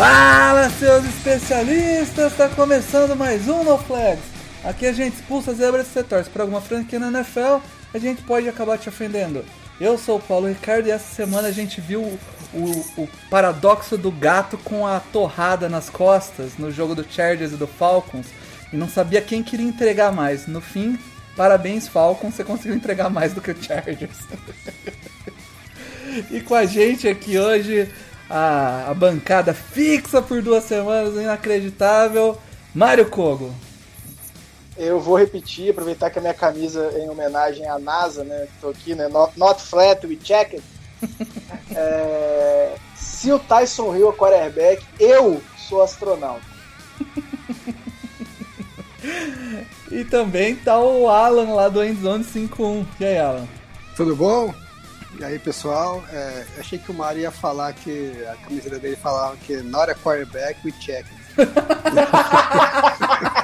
Fala, seus especialistas! Está começando mais um No Flags. Aqui a gente expulsa zebras e torce para alguma franquia na NFL, a gente pode acabar te ofendendo. Eu sou o Paulo Ricardo e essa semana a gente viu o, o, o paradoxo do gato com a torrada nas costas no jogo do Chargers e do Falcons e não sabia quem queria entregar mais. No fim, parabéns Falcons, você conseguiu entregar mais do que o Chargers. e com a gente aqui hoje a, a bancada fixa por duas semanas, inacreditável, Mário Kogo. Eu vou repetir, aproveitar que a minha camisa é em homenagem à NASA, né? Tô aqui, né? Not, not flat, we check it. é, se o Tyson Hill é quarterback, eu sou astronauta. e também tá o Alan lá do Endzone 51. E aí, Alan? Tudo bom? E aí, pessoal? É, achei que o Mário ia falar que a camiseta dele falava que not a quarterback, we check it.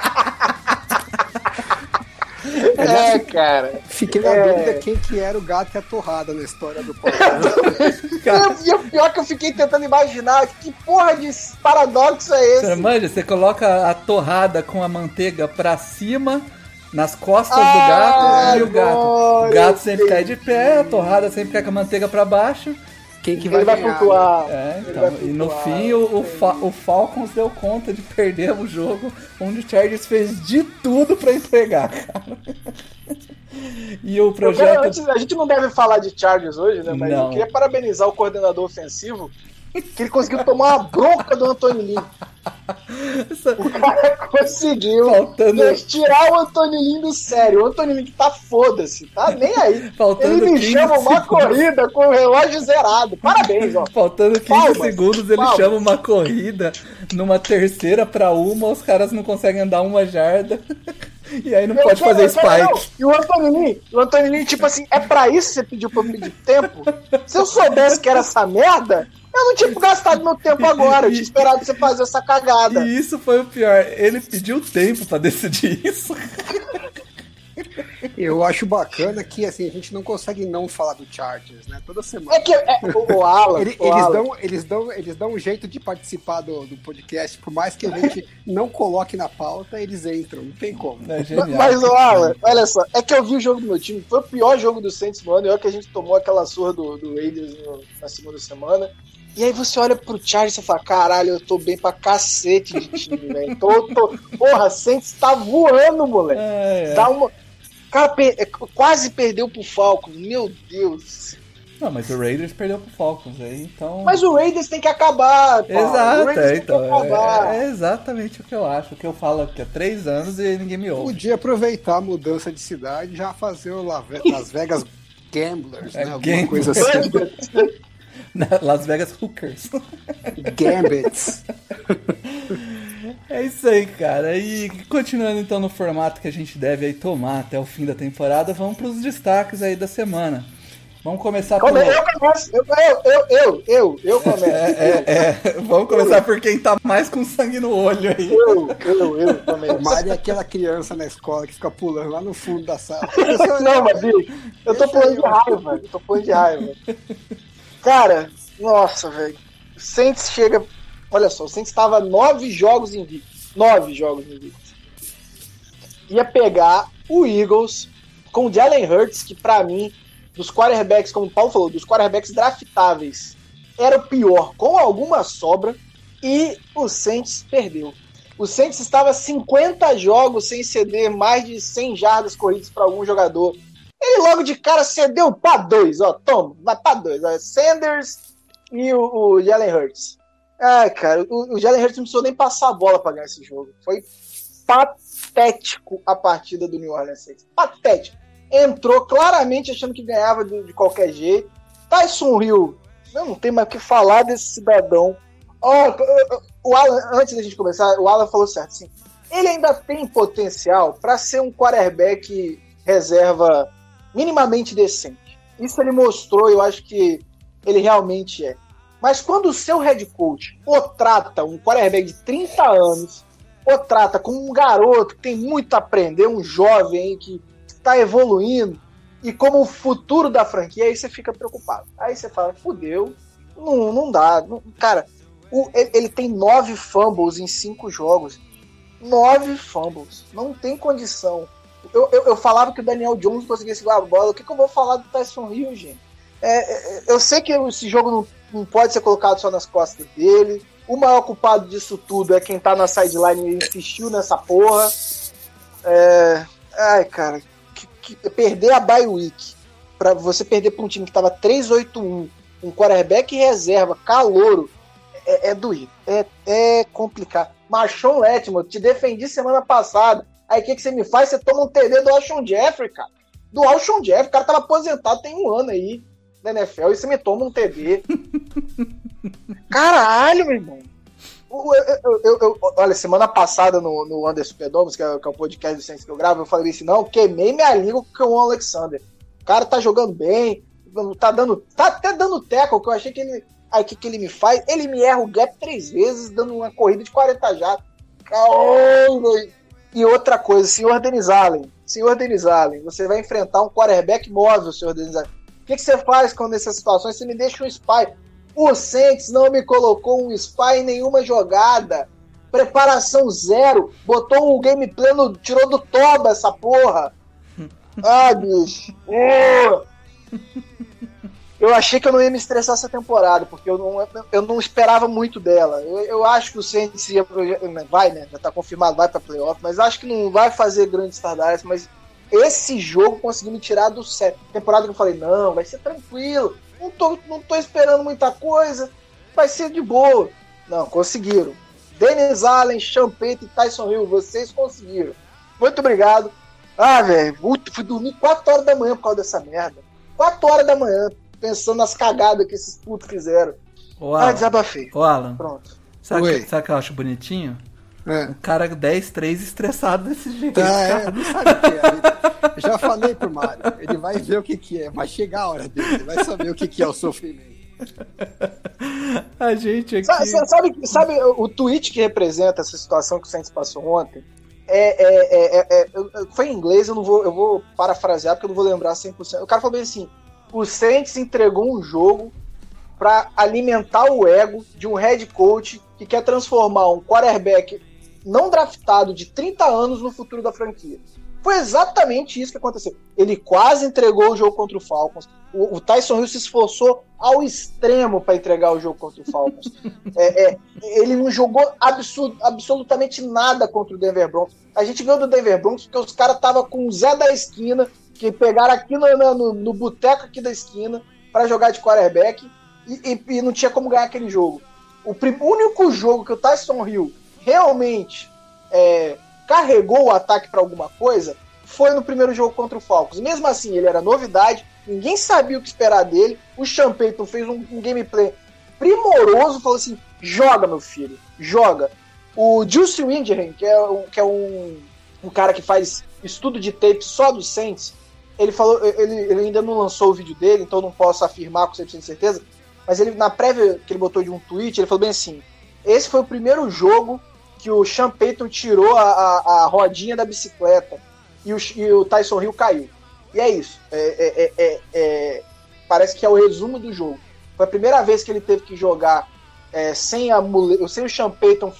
É, cara. Fiquei na É. dúvida quem que era o gato e a torrada na história do Paulo. E o pior que eu fiquei tentando imaginar que porra de paradoxo é Você esse? manja, você coloca a torrada com a manteiga pra cima, nas costas Ah, do gato, e o gato. O gato sempre cai de entendi. pé, a torrada sempre cai com a manteiga pra baixo. Quem que Ele vai ganhar, flutuar. É, então, vai e no fim o, o, Fa- o Falcons deu conta de perder o jogo, onde o Chargers fez de tudo pra entregar, cara. E o quero, projeto. antes, a gente não deve falar de Chargers hoje, né? Mas Não. eu queria parabenizar o coordenador ofensivo, que ele conseguiu tomar uma bronca do Antônio Lin. O cara conseguiu Faltando- tirar o Antônio Lin do sério. O Antônio Lin que tá foda-se, tá nem aí. Faltando ele me 15 chama uma segundos. corrida com o relógio zerado. Parabéns, ó. Faltando 15 Palmas, segundos, ele palmas. chama uma corrida numa terceira pra uma, os caras não conseguem andar uma jarda. E aí não Eu pode fazer não. spike. E o Antônio Lin, o Antônio Lin, tipo assim, é pra isso que você pediu pra eu pedir tempo? Se eu soubesse que era essa merda, eu não tinha gastado meu tempo agora. Eu tinha esperado você fazer essa cagada. E isso foi o pior. Ele pediu tempo pra decidir isso. Eu acho bacana que assim, a gente não consegue não falar do Chargers, né? Toda semana. É que é, o, Alan, Ele- o eles, Alan, dão, eles, dão, eles dão um jeito de participar do, do podcast, por mais que a gente não coloque na pauta, eles entram, não tem como. É. Mas, o Alan, olha só, é que eu vi o jogo do meu time, foi o pior jogo do Saints no ano, e olha que a gente tomou aquela surra do, do Raiders no- na segunda semana. E aí você olha pro Chargers e fala, caralho, eu tô bem pra cacete de time, velho. Tô, tô... Porra, Saints tá voando, moleque. É, é. Dá uma... Cara, pe- é, quase perdeu pro Falcons, meu Deus. Não, mas o Raiders perdeu pro Falcons aí, então. Mas o Raiders tem que acabar, o Exato, é, tem que então. acabar. É, é exatamente o que eu acho. O que eu falo aqui há três anos e ninguém me ouve. Podia aproveitar a mudança de cidade e já fazer o Las Vegas Gamblers, É, né? Alguma Gamblers. coisa assim. Las Vegas Hookers. Gambits. É isso aí, cara. E continuando então no formato que a gente deve aí tomar até o fim da temporada, vamos pros destaques aí da semana. Vamos começar por. Come- Eu começo, eu, eu, eu, eu, eu, eu começo. É, é, é. Vamos começar por quem tá mais com sangue no olho aí. Eu, eu, eu O começo. Mário é aquela criança na escola que fica pulando lá no fundo da sala. Não, mas bicho, eu tô pulando de raiva, eu tô pulando de raiva. Cara, nossa, velho. O Saints chega. Olha só, o Saints estava nove jogos invictos. Nove jogos invictos. Ia pegar o Eagles com o Jalen Hurts, que pra mim, dos quarterbacks, como o Paulo falou, dos quarterbacks draftáveis, era o pior, com alguma sobra, e o Saints perdeu. O Saints estava 50 jogos sem ceder mais de 100 jardas corridas para algum jogador. Ele logo de cara cedeu para dois, ó, toma, vai para dois, ó, Sanders e o, o Jalen Hurts. Ah, cara, o, o Jalen Hurts não precisou nem passar a bola para ganhar esse jogo. Foi patético a partida do New Orleans Saints. Patético. Entrou claramente achando que ganhava de, de qualquer jeito. Tyson Hill não tenho mais o que falar desse cidadão. Ó, o Alan, antes da gente começar, o Alan falou certo, sim. Ele ainda tem potencial para ser um quarterback reserva minimamente decente. Isso ele mostrou, eu acho que ele realmente é. Mas quando o seu head coach o trata, um quarterback de 30 anos, o trata como um garoto que tem muito a aprender, um jovem que está evoluindo, e como o futuro da franquia, aí você fica preocupado. Aí você fala, fudeu, não, não dá. Não, cara, o, ele, ele, tem nove fumbles em cinco jogos. Nove fumbles. Não tem condição. Eu, eu, eu falava que o Daniel Jones conseguia segurar a bola. O que, que eu vou falar do Tyson Hill, gente? É, é, eu sei que esse jogo não, não pode ser colocado só nas costas dele. O maior culpado disso tudo é quem tá na sideline e insistiu nessa porra. É... Ai, cara, que, que, perder a bye week para você perder para um time que tava 3-8-1, um quarterback reserva, calouro, é, é doído. É, é complicado. Machon Letmore, te defendi semana passada. Aí o que, que você me faz? Você toma um TD do Alshon Jeffrey, cara. Do Alshon Jeffrey, o cara tava aposentado tem um ano aí na NFL e você me toma um TD. Caralho, meu irmão. Eu, eu, eu, olha, semana passada no, no Under Superdomus, que, é, que é o podcast do Saints que eu gravo, eu falei assim: não, queimei minha língua com o Alexander. O cara tá jogando bem, tá dando. Tá até dando teco, que eu achei que ele. Aí o que, que ele me faz? Ele me erra o gap três vezes, dando uma corrida de 40 já. E outra coisa, senhor Denis Allen. Senhor Denis Allen, você vai enfrentar um quarterback móvel, senhor Denis Allen. O que, que você faz quando nessas situações? Você me deixa um spy. O Saints não me colocou um spy em nenhuma jogada. Preparação zero. Botou o gameplay no. Tirou do toba essa porra. Ah, bicho. Oh. Eu achei que eu não ia me estressar essa temporada, porque eu não, eu não esperava muito dela. Eu, eu acho que o Saints ia vai, né? Já tá confirmado, vai pra playoff, mas acho que não vai fazer grandes tardadas, mas esse jogo conseguiu me tirar do set. Temporada que eu falei, não, vai ser tranquilo. Não tô, não tô esperando muita coisa. Vai ser de boa. Não, conseguiram. Dennis Allen, Champete e Tyson Hill, vocês conseguiram. Muito obrigado. Ah, velho, fui dormir 4 horas da manhã por causa dessa merda. 4 horas da manhã, pensando nas cagadas que esses putos fizeram. Ô, Alan, ah, desabafei. Ô, Alan. Pronto. Sabe, sabe o que eu acho bonitinho? É. Um cara 10-3 estressado desse jeito. Ah, é, não sabe o que é. Eu já falei pro Mário, ele vai ver o que, que é, vai chegar a hora dele, ele vai saber o que, que é o sofrimento. A gente aqui. Sabe, sabe, sabe, o tweet que representa essa situação que o Saints passou ontem? É, é, é, é, foi em inglês, eu não vou, eu vou parafrasear porque eu não vou lembrar 100%. O cara falou bem assim: o Saints entregou um jogo para alimentar o ego de um head coach que quer transformar um quarterback não draftado de 30 anos no futuro da franquia. Foi exatamente isso que aconteceu. Ele quase entregou o jogo contra o Falcons. O, o Tyson Hill se esforçou ao extremo para entregar o jogo contra o Falcons. é, é, ele não jogou absurd, absolutamente nada contra o Denver Broncos. A gente viu do Denver Broncos porque os caras estavam com o Zé da esquina, que pegaram aqui no, no, no boteco aqui da esquina para jogar de quarterback e, e, e, não tinha como ganhar aquele jogo. O único jogo que o Tyson Hill realmente é, carregou o ataque para alguma coisa foi no primeiro jogo contra o Falcons. Mesmo assim, ele era novidade, ninguém sabia o que esperar dele. O Sean Payton fez um, um gameplay primoroso, falou assim: joga, meu filho, joga. O Juice Windham, que é, que é um, um cara que faz estudo de tape só do Saints, ele falou, ele, ele ainda não lançou o vídeo dele, então não posso afirmar com 100% de certeza, mas ele na prévia que ele botou de um tweet, ele falou bem assim: esse foi o primeiro jogo que o Sean Payton tirou a, a, a rodinha da bicicleta e o, e o, Tyson Hill caiu. E é isso. É, é, é, é, parece que é o resumo do jogo. Foi a primeira vez que ele teve que jogar é, sem, a sem o Sean Payton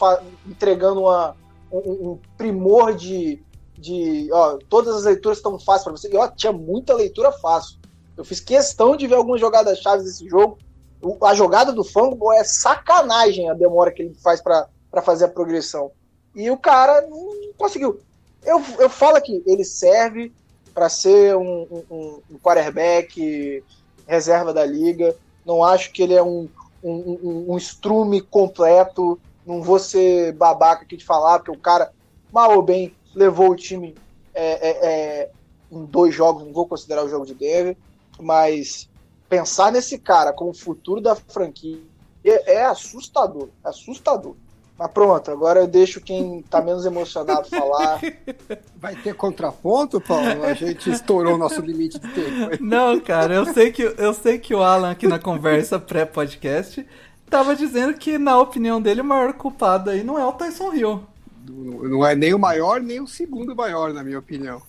entregando uma, um, um, primor de. de ó, todas as leituras estão fáceis para você. E ó, tinha muita leitura fácil. Eu fiz questão de ver algumas jogadas chaves desse jogo. O, a jogada do Fango é sacanagem a demora que ele faz para para fazer a progressão. E o cara não conseguiu. Eu, eu falo que ele serve para ser um, um, um, quarterback reserva da liga. Não acho que ele é um, um, um, strume completo. Não vou ser babaca aqui de falar, porque o cara, mal ou bem, levou o time é, é, é, em dois jogos. Não vou considerar o jogo de Denver, mas pensar nesse cara como futuro da franquia é, assustador. Assustador. Mas pronto, agora eu deixo quem tá menos emocionado falar. Vai ter contraponto, Paulo? A gente estourou o nosso limite de tempo. Não, cara, eu sei que, eu sei que o Alan aqui na conversa pré-podcast tava dizendo que, na opinião dele, o maior culpado aí não é o Tyson Hill. Não é nem o maior, nem o segundo maior, na minha opinião.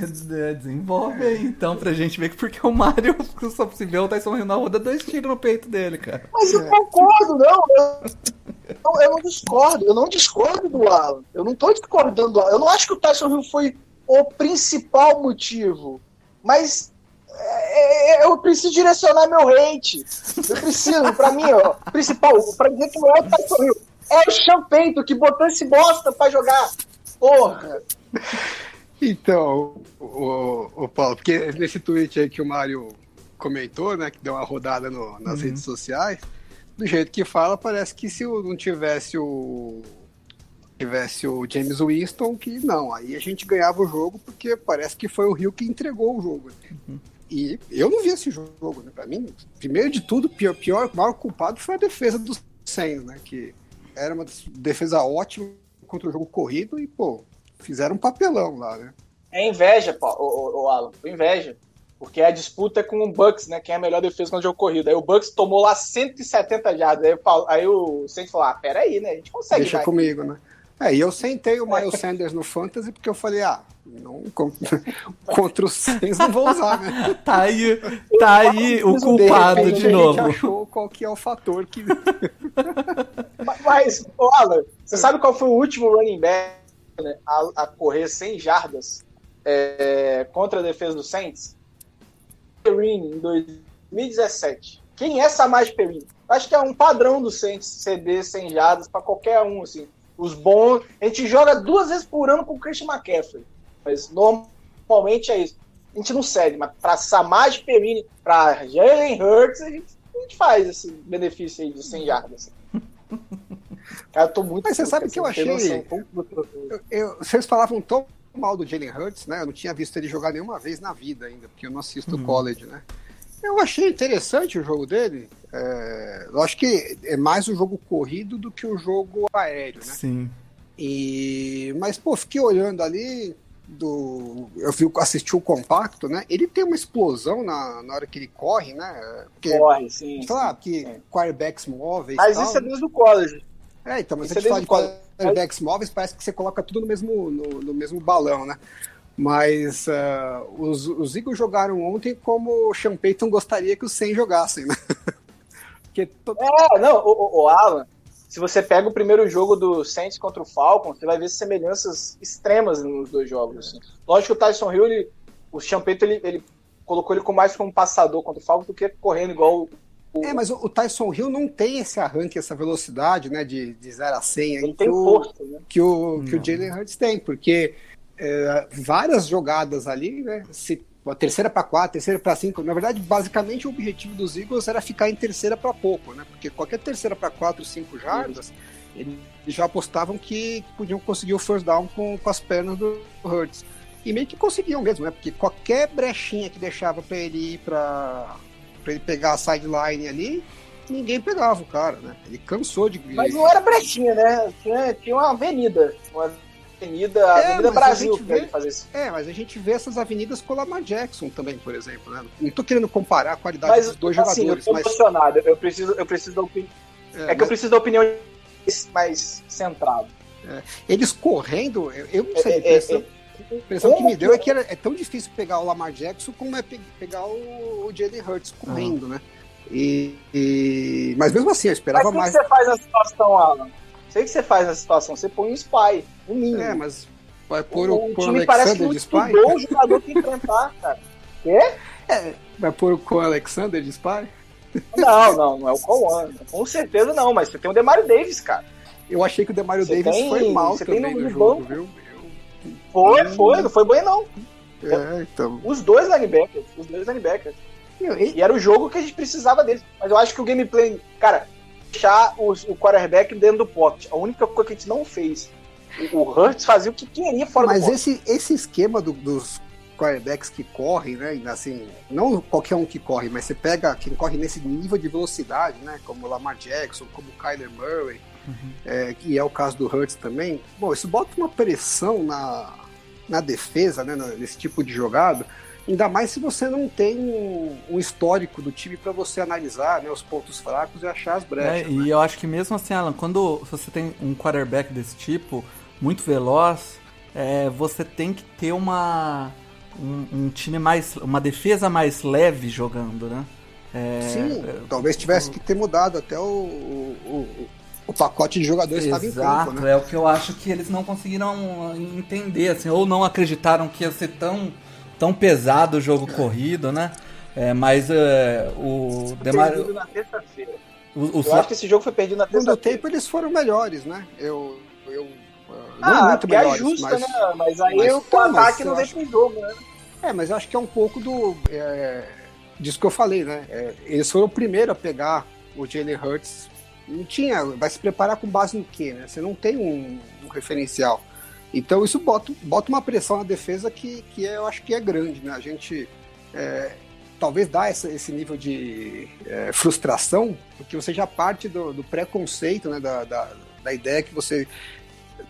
É, desenvolve aí, então, pra gente ver que porque o Mario, só se vê o Tyson Hill na roda, dois tiros no peito dele, cara. Mas eu concordo, não. Eu, eu, eu não discordo, eu não discordo do Alan. Eu não tô discordando do Alan. Eu não acho que o Tyson Hill foi o principal motivo. Mas é, é, eu preciso direcionar meu hate. Eu preciso, pra mim, ó, principal, pra dizer que não é o Tyson Hill. É o Champeito que botou esse bosta pra jogar. Porra. Então, o, o Paulo, porque nesse tweet aí que o Mário comentou, né, que deu uma rodada no, nas uhum. redes sociais, do jeito que fala, parece que se não tivesse o tivesse o James Winston, que não, aí a gente ganhava o jogo, porque parece que foi o Rio que entregou o jogo. Uhum. E eu não vi esse jogo, né? Pra mim, primeiro de tudo, pior, pior, maior culpado foi a defesa do Sainz, né? Que era uma defesa ótima contra o jogo corrido e, pô, fizeram um papelão lá, né? É inveja, o, o, o Alan, inveja. Porque a disputa é com o Bucks, né? Quem é a melhor defesa quando o jogo corrido. Aí o Bucks tomou lá 170 jardas. Aí, aí o Saints falou: ah, peraí, né? A gente consegue. Deixa comigo, né? É, e eu sentei o Miles Sanders no Fantasy porque eu falei, ah, não, contra o Saints não vou usar, né? Tá aí, tá aí o culpado de, de novo. A gente achou qual que é o fator que... mas, mas Alan, você sabe qual foi o último running back né, a, a, correr 100 jardas é, contra a defesa do Saints? Perine, em 2017. Quem é Samaj Perine? Acho que é um padrão do Saints ceder 100 jardas para qualquer um, assim. Os bons. A gente joga duas vezes por ano com o Christian McCaffrey. Mas normalmente é isso. A gente não cede, mas para Samaj Perine, para Jalen Hurts, a gente, a gente, faz esse benefício aí de 100 jardas. Cara, eu tô muito. Mas você sabe que eu achei. Eu, eu, vocês falavam tão mal do Jalen Hurts, né? Eu não tinha visto ele jogar nenhuma vez na vida ainda, porque eu não assisto uhum. college, né? Eu achei interessante o jogo dele. É, eu acho que é mais o jogo corrido do que o jogo aéreo, né? Sim. E, mas, pô, fiquei olhando ali. Do, eu vi, assisti o compacto, né? Ele tem uma explosão na, na hora que ele corre, né? Porque, corre, sim. Sei lá, que quarterbacks móveis. Mas tal, isso é desde o college. É, então, mas isso a gente é fala de quarterbacks móveis, parece que você coloca tudo no mesmo, no, no mesmo balão, né? Mas uh, os, os Eagles jogaram ontem como o Sean Payton gostaria que os 100 jogassem, né? Porque to... É, não, o, o, Alan, se você pega o primeiro jogo do Saints contra o Falcons, você vai ver semelhanças extremas nos dois jogos. Assim. Lógico que o Tyson Hill, ele, o Sean Payton, ele, ele colocou ele com mais como passador contra o Falcons do que correndo igual o, é, mas o, Tyson Hill não tem esse arranque, essa velocidade, né, de, de 0 a 100 ele tem o, força, né? que o, que o Jalen Hurts tem, porque é, várias jogadas ali, né? Se, a terceira para quatro, terceira para cinco. Na verdade, basicamente o objetivo dos Eagles era ficar em terceira para pouco, né? Porque qualquer terceira para quatro, cinco jardas, eles já apostavam que podiam conseguir o first down com, com as pernas do Hurts. E meio que conseguiam mesmo, né? Porque qualquer brechinha que deixava para ele ir para para ele pegar a sideline ali, ninguém pegava o cara, né? Ele cansou de. Mas não era brechinha, né? Tinha, tinha uma avenida. Uma Avenida, é, Avenida Brasil vê, fazer isso. É, mas a gente vê essas avenidas com o Lamar Jackson também, por exemplo. Né? Não tô querendo comparar a qualidade mas, dos dois assim, jogadores. Eu tô mas... emocionado, eu preciso, eu preciso da opinião. É, é que mas... eu preciso da opinião mais centrada. É. Eles correndo, eu, eu não sei, é, a impressão, que me deu é que era, é tão difícil pegar o Lamar Jackson como é pegar o, o Jalen Hurts correndo, ah. né? E, e, Mas mesmo assim, eu esperava mas mais. O que você faz na situação, Alan? Sei que você faz na situação, você põe um spy, um mínimo. É, mas vai pôr o, o time parece que não estudou o jogador que enfrentar, cara. Quê? É, vai pôr o Alexander de spy? Não, não, não é o Coan. Com certeza não, mas você tem o Demario Davis, cara. Eu achei que o Demario você Davis tem, foi mal você também tem no, no jogo, banco. viu? Foi, foi, não foi bem não. É, então. Os dois linebackers, os dois linebackers. E, e era o jogo que a gente precisava deles. Mas eu acho que o gameplay, cara, deixar o, o quarterback dentro do pocket. A única coisa que a gente não fez. O, o Hurts fazia o que queria fora Mas do esse, esse esquema do, dos quarterbacks que correm, né? Assim, não qualquer um que corre, mas você pega quem corre nesse nível de velocidade, né? Como o Lamar Jackson, como o Kyler Murray, uhum. é, que é o caso do Hurts também. Bom, isso bota uma pressão na, na defesa, né? Nesse tipo de jogada. Ainda mais se você não tem um, um histórico do time para você analisar né, os pontos fracos e achar as brechas. É, né? E eu acho que mesmo assim, Alan, quando você tem um quarterback desse tipo, muito veloz, é, você tem que ter uma um, um, time mais, uma defesa mais leve jogando, né? É, Sim, é, talvez tivesse que ter mudado até o, o, o pacote de jogadores estava em campo, né? É o que eu acho que eles não conseguiram entender, assim, ou não acreditaram que ia ser tão, tão pesado o jogo é. corrido, né? É, mas uh, o Demar... na terça-feira. Eu acho que esse jogo foi perdido na terça-feira. No tempo eles foram melhores, né? Eu, eu ah, muito que é justa, mas, né? Mas aí mas, o pô, ataque não vem pro jogo, né? É, mas eu acho que é um pouco do. É, disso que eu falei, né? É, eles foram o primeiro a pegar o Jalen Hurts. Não tinha. Vai se preparar com base no quê, né? Você não tem um, um referencial. Então isso bota, bota uma pressão na defesa que, que é, eu acho que é grande, né? A gente. É, talvez dá essa, esse nível de é, frustração, porque você já parte do, do preconceito, né, da, da, da, ideia que você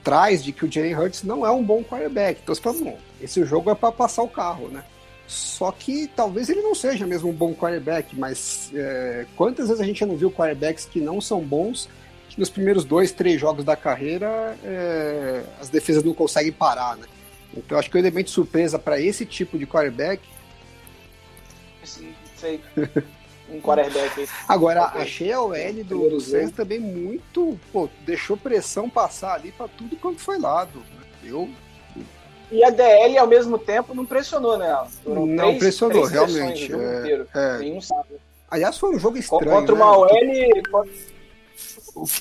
traz de que o Jalen Hurts não é um bom quarterback. Então você fala, bom, esse jogo é para passar o carro, né? Só que talvez ele não seja mesmo um bom quarterback, mas é, quantas vezes a gente não viu quarterbacks que não são bons, que nos primeiros dois, três jogos da carreira é, as defesas não conseguem parar, né? Então acho que o elemento surpresa para esse tipo de quarterback. Sim, sei. um quarterback. Agora, achei a OL do, do Saints também muito. Pô, deixou pressão passar ali para tudo quanto foi lado. Eu. E a DL, ao mesmo tempo, não pressionou, né? Foram não três, pressionou, três realmente. É, é. Nenhum sabe. Aliás, foi um jogo estranho. Contra uma né? OL.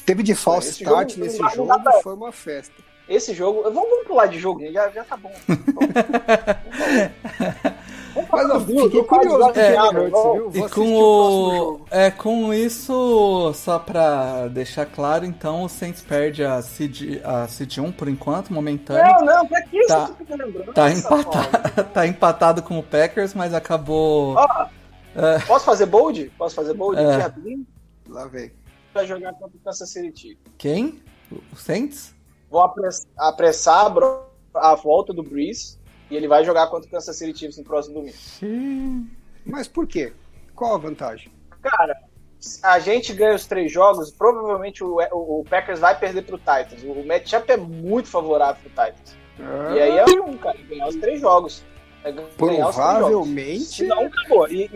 Teve de false start jogo, nesse jogo foi uma festa. Esse jogo. Vamos, vamos pular de jogo, já, já tá bom. Mas eu fiquei curioso é, viu? E com o, é com isso, só pra deixar claro, então o Saints perde a Seed, a Seed 1 por enquanto, momentâneo. Não, não, pra que tá, isso lembrando? Tá empatado, tá empatado com o Packers, mas acabou. Ó, é. Posso fazer bold? Posso fazer bold? É. Lá vem. Vai jogar contra o Kansas City. Quem? O Saints? Vou apressar a volta do Breeze e ele vai jogar contra o Kansas City Chiefs no próximo domingo. Sim. Mas por quê? Qual a vantagem? Cara, a gente ganha os três jogos, provavelmente o, o, o Packers vai perder pro Titans. O matchup é muito favorável pro Titans. Ah. E aí é um, cara, ganhar os três jogos. É provavelmente. Não, acabou. E,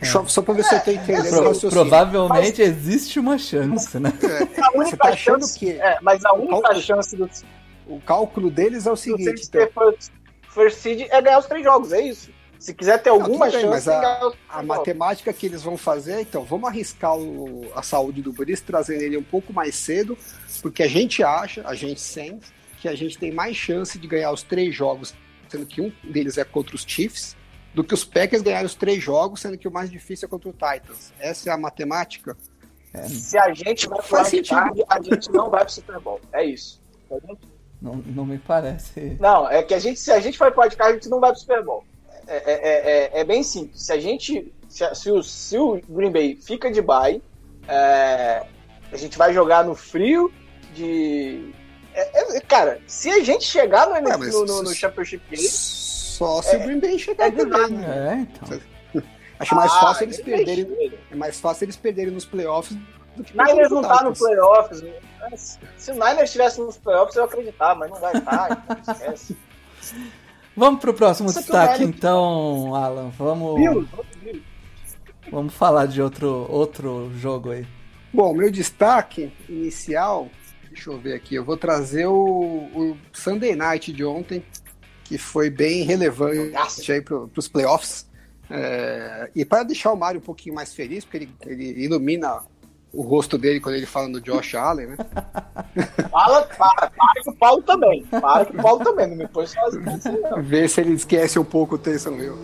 é. Só pra ver se eu tô entendendo. Pro, provavelmente mas, existe uma chance, né? É. A única tá chance, que... É, mas a única chance do. O cálculo deles é o seguinte. Então first seed é ganhar os três jogos, é isso. Se quiser ter alguma bem, chance, a, a matemática que eles vão fazer, então, vamos arriscar o, a saúde do Brice, trazendo ele um pouco mais cedo, porque a gente acha, a gente sente, que a gente tem mais chance de ganhar os três jogos, sendo que um deles é contra os Chiefs, do que os Packers ganharem os três jogos, sendo que o mais difícil é contra o Titans. Essa é a matemática. É. Se a gente vai para a gente não vai para o Super Bowl. É isso. Tá não, não me parece. Não, é que a gente, se a gente vai para wildcard, a gente não vai para o Super Bowl. É, é, é, é, bem simples. Se a gente. Se, se, o, se o Green Bay fica de bye, é, a gente vai jogar no frio de. É, é, cara, se a gente chegar no, é, no, no, no Championship Game. Só se o Green Bay chegar também. Né? É, então. Acho mais ah, fácil eles perderem. É mais fácil eles perderem nos playoffs do que Niners não tá no playoffs. Né? Se o Niners estivesse nos playoffs, eu acreditar, mas não vai estar, então esquece. Vamos pro próximo Isso destaque, então, Alan. Vamos. Vamos falar de outro, outro jogo aí. Bom, meu destaque inicial, deixa eu ver aqui, eu vou trazer o, o Sunday Night de ontem, que foi bem relevante aí para os playoffs. É, e para deixar o Mário um pouquinho mais feliz, porque ele, ele ilumina o rosto dele quando ele fala no Josh Allen, né? Fala, para, para que o Paulo também. Para que o Paulo também, não me põe sozinho. Vê se ele esquece um pouco o Taysom Hill.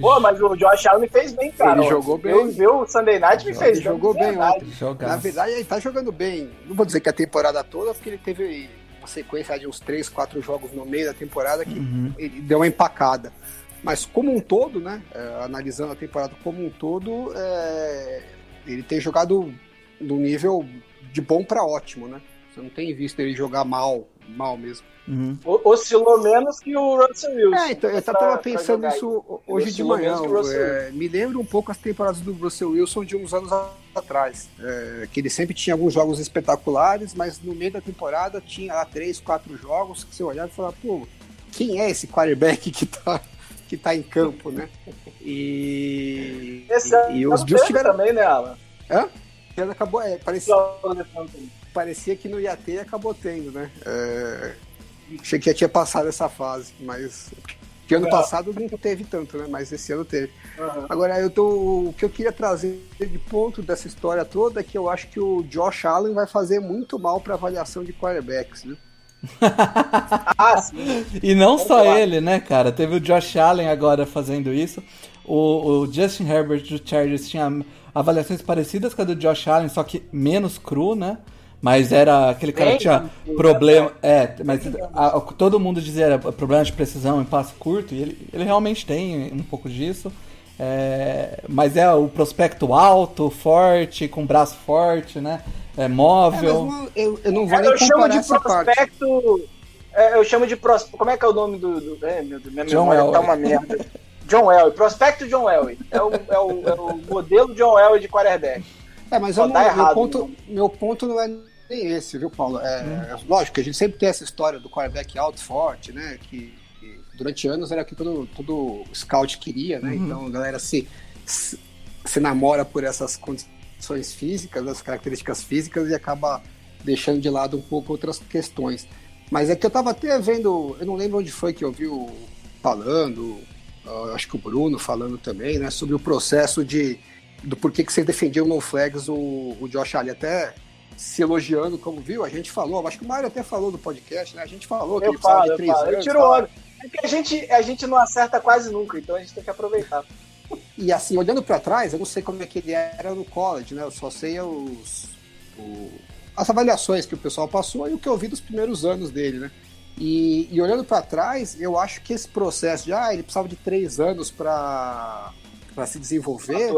Pô, mas o Josh Allen fez bem, cara. Ele jogou bem. Eu vi o Sunday Night me fez. Ele jogou bem ontem. Na verdade, ele tá jogando bem. Não vou dizer que a temporada toda, porque ele teve uma sequência de uns 3, 4 jogos no meio da temporada que uhum. ele deu uma empacada. Mas como um todo, né? É, analisando a temporada como um todo, é, ele tem jogado do nível de bom para ótimo, né? Você não tem visto ele jogar mal, mal mesmo. Uhum. Oscilou menos que o Russell Wilson. É, então, eu estava pensando isso hoje de manhã. É, me lembra um pouco as temporadas do Russell Wilson de uns anos atrás. É, que ele sempre tinha alguns jogos espetaculares, mas no meio da temporada tinha lá três, quatro jogos que você olhava e falava, pô, quem é esse quarterback que tá, que tá em campo, né? E, esse e, e os Bills tiveram também, né, Alan? Hã? acabou, é, parecia, parecia que não ia ter e acabou tendo, né? É, achei que já tinha passado essa fase, mas que ano é. passado não teve tanto, né? Mas esse ano teve. Uhum. Agora, eu tô, o que eu queria trazer de ponto dessa história toda é que eu acho que o Josh Allen vai fazer muito mal para avaliação de quarterbacks, né? ah, sim. E não Vamos só lá. ele, né, cara? Teve o Josh Allen agora fazendo isso. O, o Justin Herbert do Chargers tinha avaliações parecidas com a do Josh Allen, só que menos cru, né? Mas era aquele cara que tinha problema. É, mas a, todo mundo dizia era problema de precisão em passo curto, e ele, ele realmente tem um pouco disso. É, mas é o prospecto alto, forte, com braço forte, né? É móvel. É, eu, eu, não vou é, nem eu chamo de prospecto. É, eu chamo de prospecto. Como é que é o nome do. do é, meu Deus, minha John memória tá uma merda. John Elway, prospecto John Elway. É o, é o, é o modelo John Elway de quarterback. É, mas eu não, errado, meu, ponto, meu ponto não é nem esse, viu, Paulo? É, hum. Lógico que a gente sempre tem essa história do quarterback alto, forte, né? Que, que durante anos era o que todo, todo scout queria, né? Uhum. Então a galera se, se, se namora por essas condições físicas, as características físicas e acaba deixando de lado um pouco outras questões. Mas é que eu tava até vendo, eu não lembro onde foi que eu vi o falando, uh, acho que o Bruno falando também, né, sobre o processo de do porquê que vocês defendiam no flags o, o Josh Allen até se elogiando, como viu, a gente falou, acho que o Mário até falou no podcast, né? A gente falou que eu ele falo, de três falo. anos. Tiro olho. É que a gente, a gente não acerta quase nunca, então a gente tem que aproveitar. E assim, olhando para trás, eu não sei como é que ele era no college, né? Eu só sei os, o, as avaliações que o pessoal passou e o que eu vi dos primeiros anos dele, né? E, e olhando para trás, eu acho que esse processo de ah, ele precisava de três anos para se desenvolver,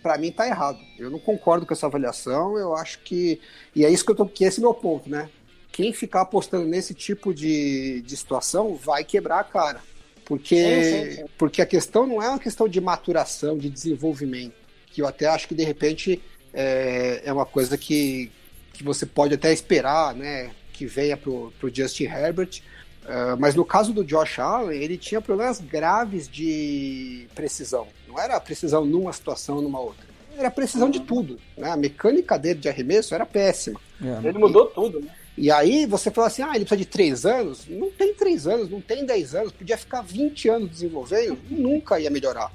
para mim tá errado. Eu não concordo com essa avaliação. Eu acho que e é isso que eu tô que esse é meu ponto, né? Quem ficar apostando nesse tipo de, de situação vai quebrar a cara, porque sim, sim, sim. porque a questão não é uma questão de maturação, de desenvolvimento, que eu até acho que de repente é, é uma coisa que que você pode até esperar, né? que venha para o Justin Herbert. Uh, mas no caso do Josh Allen, ele tinha problemas graves de precisão. Não era precisão numa situação, numa outra. Era precisão de tudo. Né? A mecânica dele de arremesso era péssima. É, ele mudou e, tudo, né? E aí você fala assim, ah, ele precisa de três anos? Não tem três anos, não tem dez anos, podia ficar 20 anos desenvolvendo, nunca ia melhorar.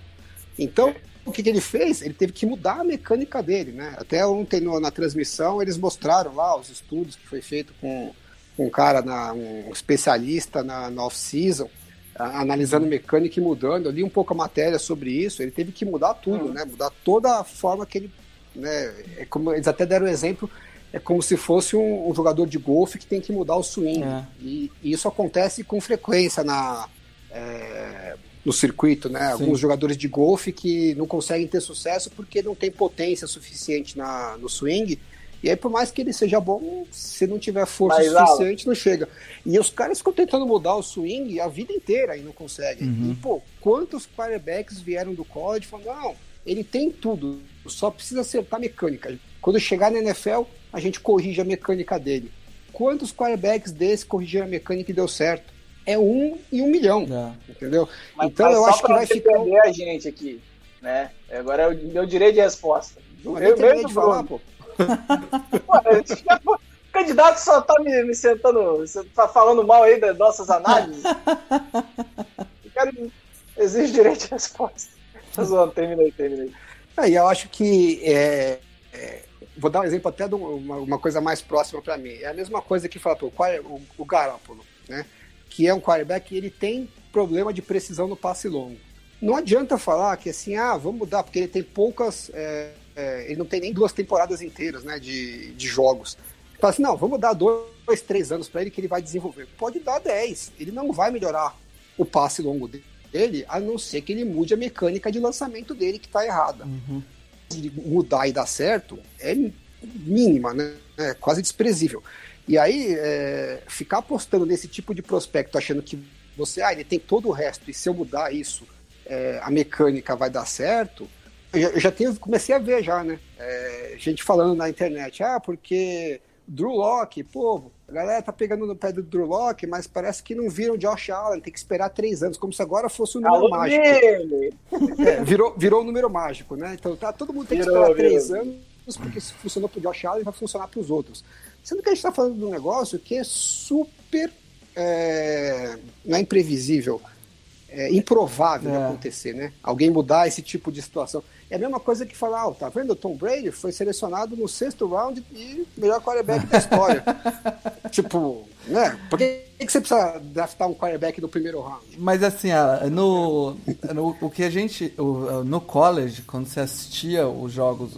Então, o que, que, ele fez? Ele teve que mudar a mecânica dele, né? Até ontem no, na transmissão eles mostraram lá os estudos que foi feito com, um cara, na, um especialista na, na off-season, analisando mecânica e mudando. Eu li um pouco a matéria sobre isso. Ele teve que mudar tudo, uhum. né? Mudar toda a forma que ele. Né? É como, eles até deram um exemplo. É como se fosse um, um jogador de golfe que tem que mudar o swing. É. E, e, isso acontece com frequência na. É, no circuito, né? Sim. Alguns jogadores de golfe que não conseguem ter sucesso porque não tem potência suficiente na, no swing. E aí, por mais que ele seja bom, se não tiver força Mas, suficiente, não chega. E os caras ficam tentando mudar o swing a vida inteira e não conseguem. Uhum. E, pô, quantos quarterbacks vieram do college falando, não, ele tem tudo, só precisa acertar a mecânica. Quando chegar na NFL, a gente corrige a mecânica dele. Quantos quarterbacks desse corrigiram a mecânica e deu certo? é um em um milhão, é. entendeu? Mas, então mas eu acho que vai ficar. a gente aqui, né? Agora é o meu direito de resposta. Não, eu mesmo de falar, pô. pô o candidato só tá me, me sentando, você tá falando mal aí das nossas análises. eu quero, exige direito de resposta. Tá zoando, terminei, terminei. Aí eu acho que é, é, vou dar um exemplo até de uma, uma coisa mais próxima para mim. É a mesma coisa que falar, pô, o, o Garoppolo, né? que é um quarterback, ele tem problema de precisão no passe longo. Não adianta falar que assim, ah, vamos mudar, porque ele tem poucas. É, é, ele não tem nem duas temporadas inteiras né, de, de jogos. fala assim, não, vamos dar dois, três anos para ele que ele vai desenvolver. Pode dar dez. Ele não vai melhorar o passe longo dele, a não ser que ele mude a mecânica de lançamento dele que está errada. Uhum. Se mudar e dar certo, é mínima, né? É quase desprezível. E aí, é, ficar apostando nesse tipo de prospecto, achando que você, ah, ele tem todo o resto, e se eu mudar isso, é, a mecânica vai dar certo, eu já, eu já tenho, comecei a ver já, né? É, gente falando na internet, ah, porque Drew Locke, pô, a galera tá pegando no pé do Drew Locke, mas parece que não viram Josh Allen, tem que esperar três anos, como se agora fosse um número Alô mágico. É, virou, virou um número mágico, né? Então tá, todo mundo tem que esperar virou. três anos, porque se funcionou pro Josh Allen, vai funcionar pros outros. Sendo que a gente tá falando de um negócio que é super. É, não é imprevisível, é improvável é. de acontecer, né? Alguém mudar esse tipo de situação. É a mesma coisa que falar, oh, tá vendo? O Tom Brady foi selecionado no sexto round e melhor quarterback da história. tipo, né? Por que, que você precisa draftar um quarterback no primeiro round? Mas assim, no, no o que a gente. No college, quando você assistia os jogos,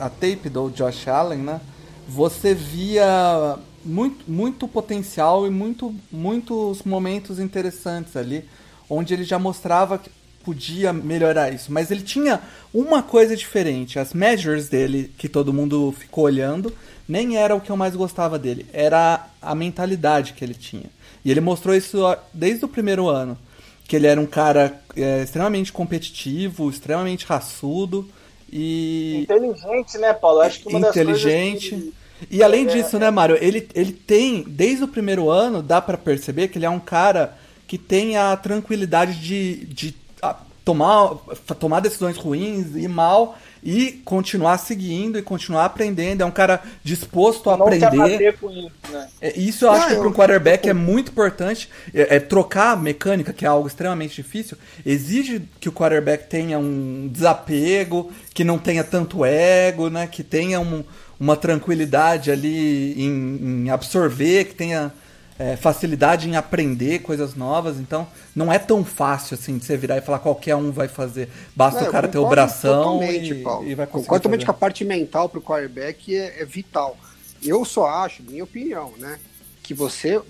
a tape do Josh Allen, né? Você via muito, muito potencial e muito, muitos momentos interessantes ali, onde ele já mostrava que podia melhorar isso, mas ele tinha uma coisa diferente. As measures dele, que todo mundo ficou olhando, nem era o que eu mais gostava dele, era a mentalidade que ele tinha. E ele mostrou isso desde o primeiro ano, que ele era um cara é, extremamente competitivo, extremamente raçudo e inteligente, né, Paulo? Acho que uma inteligente. Das coisas que... E além é, disso, né, Mário, ele, ele tem, desde o primeiro ano, dá para perceber que ele é um cara que tem a tranquilidade de, de tomar, tomar decisões ruins e mal e continuar seguindo e continuar aprendendo. É um cara disposto a não aprender. Com isso, né? é, isso eu acho que para um quarterback eu... é muito importante. É, é, trocar a mecânica, que é algo extremamente difícil, exige que o quarterback tenha um desapego, que não tenha tanto ego, né? Que tenha um, uma tranquilidade ali em, em absorver, que tenha é, facilidade em aprender coisas novas, então não é tão fácil assim de você virar e falar qualquer um vai fazer. Basta não, o cara ter o bração e, e, vai conseguir. Totalmente que a parte mental para o quarterback é, é, vital. Eu só acho, minha opinião, né, que você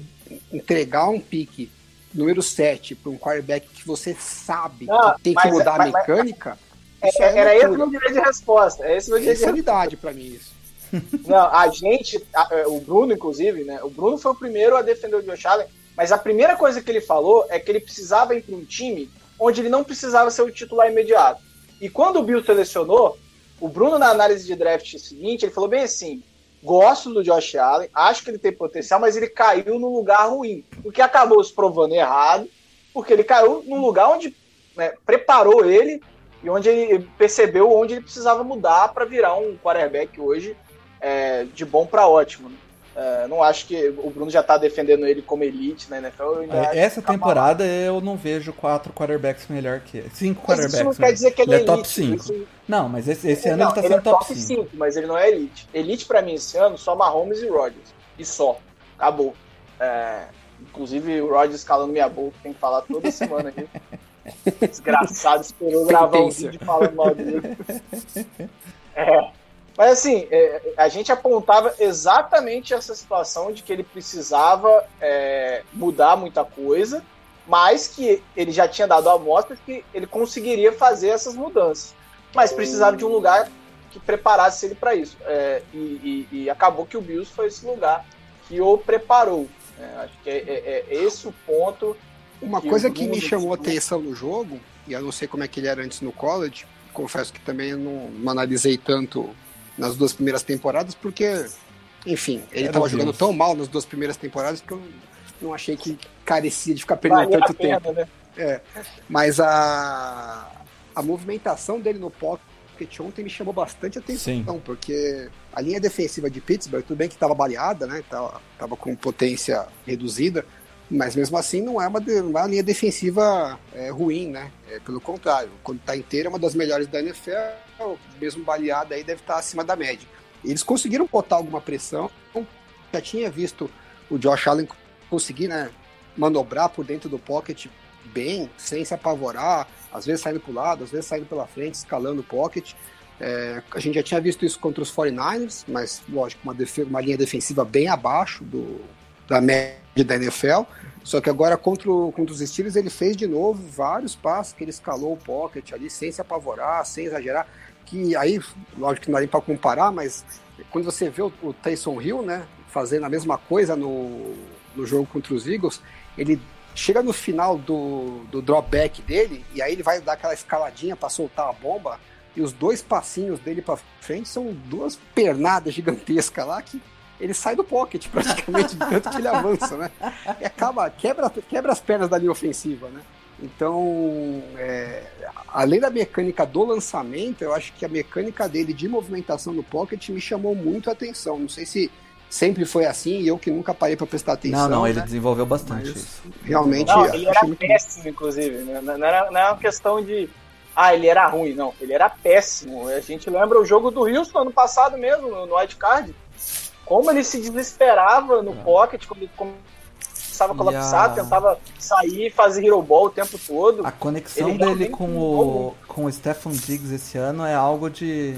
entregar um pique número 7 para um quarterback que você sabe não, que tem que mudar mas, a mecânica. Mas, é, era esse o meu direito de resposta. É esse o meu direito de resposta. para mim isso. Não, a gente, a, é, o Bruno, inclusive, né? O Bruno foi o primeiro a defender o Josh Allen, mas a primeira coisa que ele falou é que ele precisava ir para um time onde ele não precisava ser o titular imediato. E quando o Bill selecionou, o Bruno, na análise de draft seguinte, ele falou bem assim: gosto do Josh Allen, acho que ele tem potencial, mas ele caiu num lugar ruim. O que acabou se provando errado, porque ele caiu num lugar onde né, preparou ele e onde ele percebeu onde ele precisava mudar para virar um quarterback hoje é, de bom para ótimo. Né? É, não acho que o Bruno já tá defendendo ele como elite na NFL. É, essa temporada eu não vejo quatro quarterbacks melhor que ele. Cinco mas quarterbacks. Isso não quer dizer que ele, ele é, é top 5. Isso... Não, mas esse, esse ano não, ele tá ele sendo é top 5. Mas ele não é elite. Elite para mim esse ano só Mahomes e Rodgers. E só. Acabou. É, inclusive o Rodgers calando minha boca, tem que falar toda semana aqui. Desgraçado, esperou gravar um vídeo falando mal dele. É. Mas assim, é, a gente apontava exatamente essa situação de que ele precisava é, mudar muita coisa, mas que ele já tinha dado amostras que ele conseguiria fazer essas mudanças. Mas precisava de um lugar que preparasse ele para isso. É, e, e, e, acabou que o Bills foi esse lugar que o preparou. É, acho que é, é, é, esse o ponto. Uma que coisa que me chamou a atenção no jogo, e eu não sei como é que ele era antes no college, confesso que também não, não analisei tanto nas duas primeiras temporadas, porque, enfim, ele estava jogando tão mal nas duas primeiras temporadas que eu não achei que carecia de ficar perdendo tanto pena, tempo. Né? É, mas a, a movimentação dele no pocket ontem me chamou bastante atenção, Sim. porque a linha defensiva de Pittsburgh, tudo bem que estava baleada, né? Tava, tava com potência reduzida, mas mesmo assim não é uma, uma linha defensiva é, ruim, né? É, pelo contrário, quando está inteira é uma das melhores da NFL, mesmo baleada aí deve estar tá acima da média. Eles conseguiram botar alguma pressão, já tinha visto o Josh Allen conseguir né, manobrar por dentro do pocket bem, sem se apavorar, às vezes saindo para o lado, às vezes saindo pela frente, escalando o pocket. É, a gente já tinha visto isso contra os 49ers, mas lógico, uma, uma linha defensiva bem abaixo do, da média da NFL. Só que agora contra, o, contra os Steelers ele fez de novo vários passos que ele escalou o pocket ali sem se apavorar, sem exagerar. Que aí, lógico que não dá para comparar, mas quando você vê o, o Tyson Hill, né, fazendo a mesma coisa no, no jogo contra os Eagles, ele chega no final do, do dropback dele e aí ele vai dar aquela escaladinha para soltar a bomba e os dois passinhos dele para frente são duas pernadas gigantescas lá que ele sai do pocket praticamente de tanto que ele avança, né? E acaba, quebra, quebra as pernas da linha ofensiva, né? Então, é, além da mecânica do lançamento, eu acho que a mecânica dele de movimentação no pocket me chamou muito a atenção. Não sei se sempre foi assim e eu que nunca parei para prestar atenção. Não, não, né? ele desenvolveu bastante Mas, isso. Realmente. Não, ele era péssimo, muito... inclusive. Né? Não era, não era uma questão de ah, ele era ruim. Não, ele era péssimo. A gente lembra o jogo do Houston ano passado mesmo, no White Card. Como ele se desesperava no é. pocket, quando ele começava a colapsar, a... tentava sair, fazer hero ball o tempo todo. A conexão ele dele com o, com o Stephen Diggs esse ano é algo de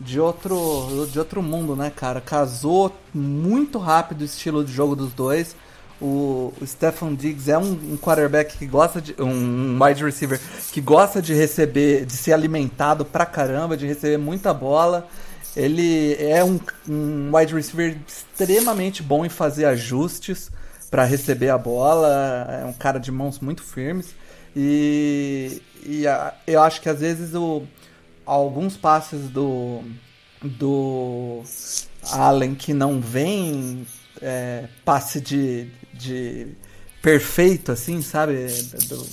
de outro de outro mundo, né, cara? Casou muito rápido o estilo de jogo dos dois o, o Stefan Diggs é um, um, quarterback que gosta de. Um, wide receiver que gosta de receber, de ser alimentado pra caramba, de receber muita bola. Ele é um, um wide receiver extremamente bom em fazer ajustes para receber a bola. É um cara de mãos muito firmes. E, e a, eu acho que às vezes o, alguns passes do, do Allen que não vem é, passe de, de perfeito, assim, sabe? Do,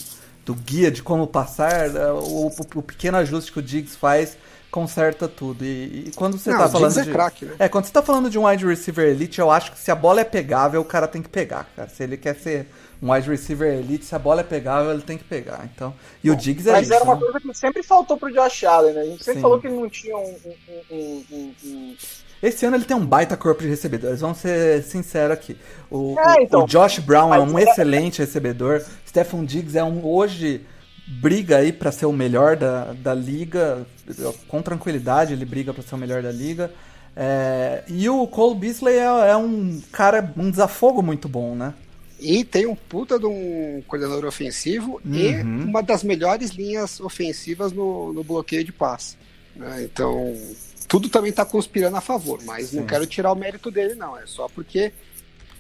do guia de como passar, o, o, o, pequeno ajuste que o Diggs faz conserta tudo. E, e quando você Não, tá falando é de. Crack, né? É, quando você tá falando de um wide receiver elite, eu acho que se a bola é pegável, o cara tem que pegar, cara. Se ele quer ser um wide receiver elite, se a bola é pegável, ele tem que pegar. Então, e Bom, o Diggs é Mas isso, era uma né? coisa que sempre faltou pro Josh Allen, né? A gente sempre Sim. falou que ele não tinha um, um, um, esse ano ele tem um baita corpo de recebedores, vamos ser sinceros aqui. O, é, então, o Josh Brown é um é... excelente recebedor. Stephen Diggs é um hoje briga aí para ser o melhor da, da liga, com tranquilidade ele briga para ser o melhor da liga. É, e o Cole Beasley é, é, um cara, um desafogo muito bom, né? E tem um puta de um coordenador ofensivo uhum. e uma das melhores linhas ofensivas no, no bloqueio de passe. Né? Então, tudo também está conspirando a favor, mas Sim. não quero tirar o mérito dele, não. É só porque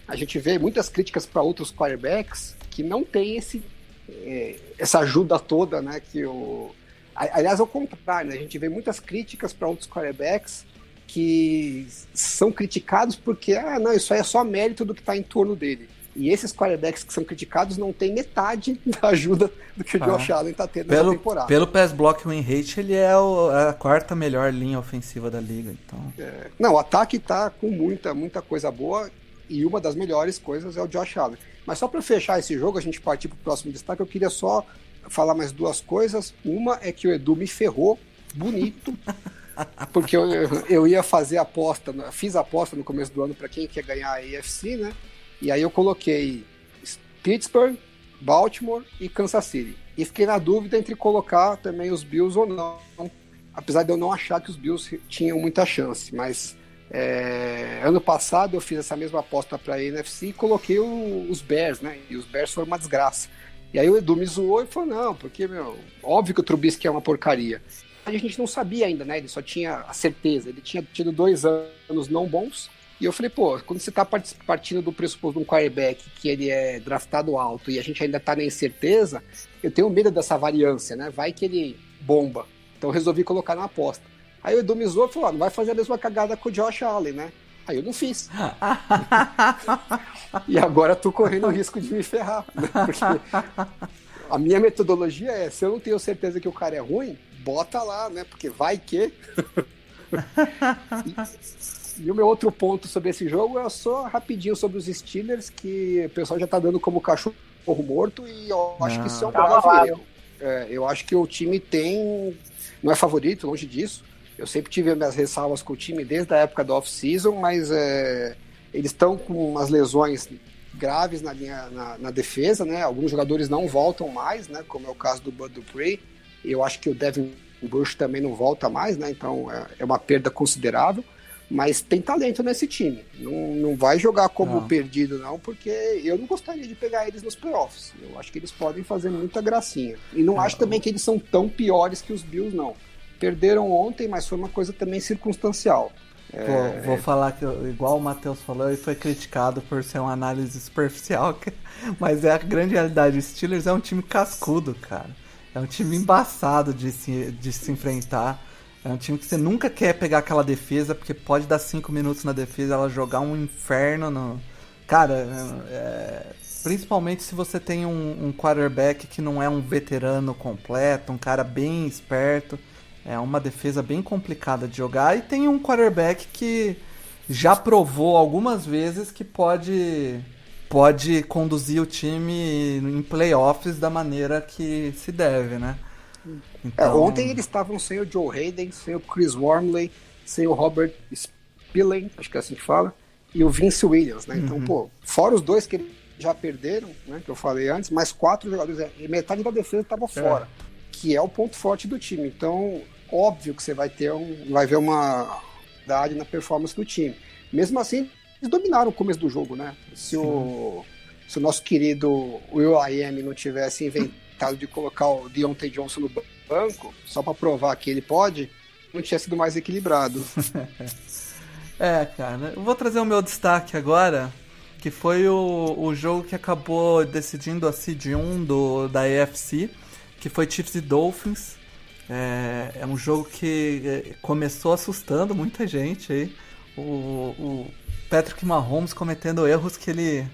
a gente vê muitas críticas para outros quarterbacks que não tem esse, essa ajuda toda, né? Que o... Aliás, ao contrário, né? a gente vê muitas críticas para outros quarterbacks que são criticados porque, ah, não, isso aí é só mérito do que está em torno dele. E esses quarterbacks que são criticados não têm metade da ajuda do que o ah. Josh Allen está tendo pelo, nessa temporada. Pelo pass block win rate, ele é, o, é, a quarta melhor linha ofensiva da liga. Então. É, não, o ataque está com muita, muita coisa boa e uma das melhores coisas é o Josh Allen. Mas só para fechar esse jogo, a gente partir para o próximo destaque, eu queria só falar mais duas coisas. Uma é que o Edu me ferrou bonito. porque eu, eu ia fazer aposta, fiz aposta no começo do ano para quem quer ganhar a AFC, né? E aí eu coloquei Pittsburgh, Baltimore e Kansas City. E fiquei na dúvida entre colocar também os Bills ou não, apesar de eu não achar que os Bills tinham muita chance. Mas é, ano passado eu fiz essa mesma aposta para a NFC e coloquei o, os Bears, né? E os Bears foram uma desgraça. E aí o Edu me zoou e falou: não, porque, meu, óbvio que o Trubisky é uma porcaria. A gente não sabia ainda, né? Ele só tinha a certeza. Ele tinha tido dois anos não bons e eu falei, pô, quando você está partindo do pressuposto de um quarterback que ele é draftado alto e a gente ainda está na incerteza, eu tenho medo dessa variância, né? Vai que ele bomba. Então eu resolvi colocar na aposta. Aí o Edu me zoou e falou, ah, não vai fazer a mesma cagada com o Josh Allen, né? Aí eu não fiz. e agora tô correndo o risco de me ferrar. Né? Porque a minha metodologia é, se eu não tenho certeza que o cara é ruim, bota lá, né? Porque vai que... E o meu outro ponto sobre esse jogo é só rapidinho sobre os Steelers, que o pessoal já tá dando como cachorro morto, e eu acho não. que isso é um grave erro. É, eu acho que o time tem. Não é favorito, longe disso. Eu sempre tive minhas ressalvas com o time desde a época da off-season, mas é, eles estão com umas lesões graves na, linha, na, na, defesa, né? Alguns jogadores não voltam mais, né? Como é o caso do Bud Dupree. Eu acho que o Devin Bush também não volta mais, né? Então é, é uma perda considerável. Mas tem talento nesse time. Não, não vai jogar como não. perdido, não, porque eu não gostaria de pegar eles nos playoffs. Eu acho que eles podem fazer muita gracinha. E não, não acho também que eles são tão piores que os Bills, não. Perderam ontem, mas foi uma coisa também circunstancial. É... Vou, falar que, igual o Matheus falou, ele foi criticado por ser uma análise superficial, mas é a grande realidade. O Steelers é um time cascudo, cara. É um time embaçado de se, de se enfrentar. É um time que você nunca quer pegar aquela defesa, porque pode dar cinco minutos na defesa, ela jogar um inferno no. Cara, é... principalmente se você tem um, um quarterback que não é um veterano completo, um cara bem esperto. É uma defesa bem complicada de jogar. E tem um quarterback que já provou algumas vezes que pode pode conduzir o time em playoffs da maneira que se deve, né? Então... É, ontem eles estavam sem o Joe Hayden, sem o Chris Wormley, sem o Robert Spillane, acho que é assim que fala, e o Vince Williams, né? Então, uhum. pô, fora os dois que já perderam, né, que eu falei antes, mais quatro jogadores, é, metade da defesa estava é. Que é o ponto forte do time. Então, óbvio que você vai ter um, vai ver uma idade na performance do time. Mesmo assim, eles dominaram o começo do jogo, né? Se o, se o nosso querido Will Am não tivesse inventado de colocar o Deontay Johnson no banco, só para provar que ele pode, não tinha sido mais equilibrado. é, cara, eu vou trazer o meu destaque agora, que foi o, o jogo que acabou decidindo a Seed 1 do, da AFC, que foi Chiefs e Dolphins. É, é um jogo que é, começou assustando muita gente aí. O, o Patrick Mahomes cometendo erros que ele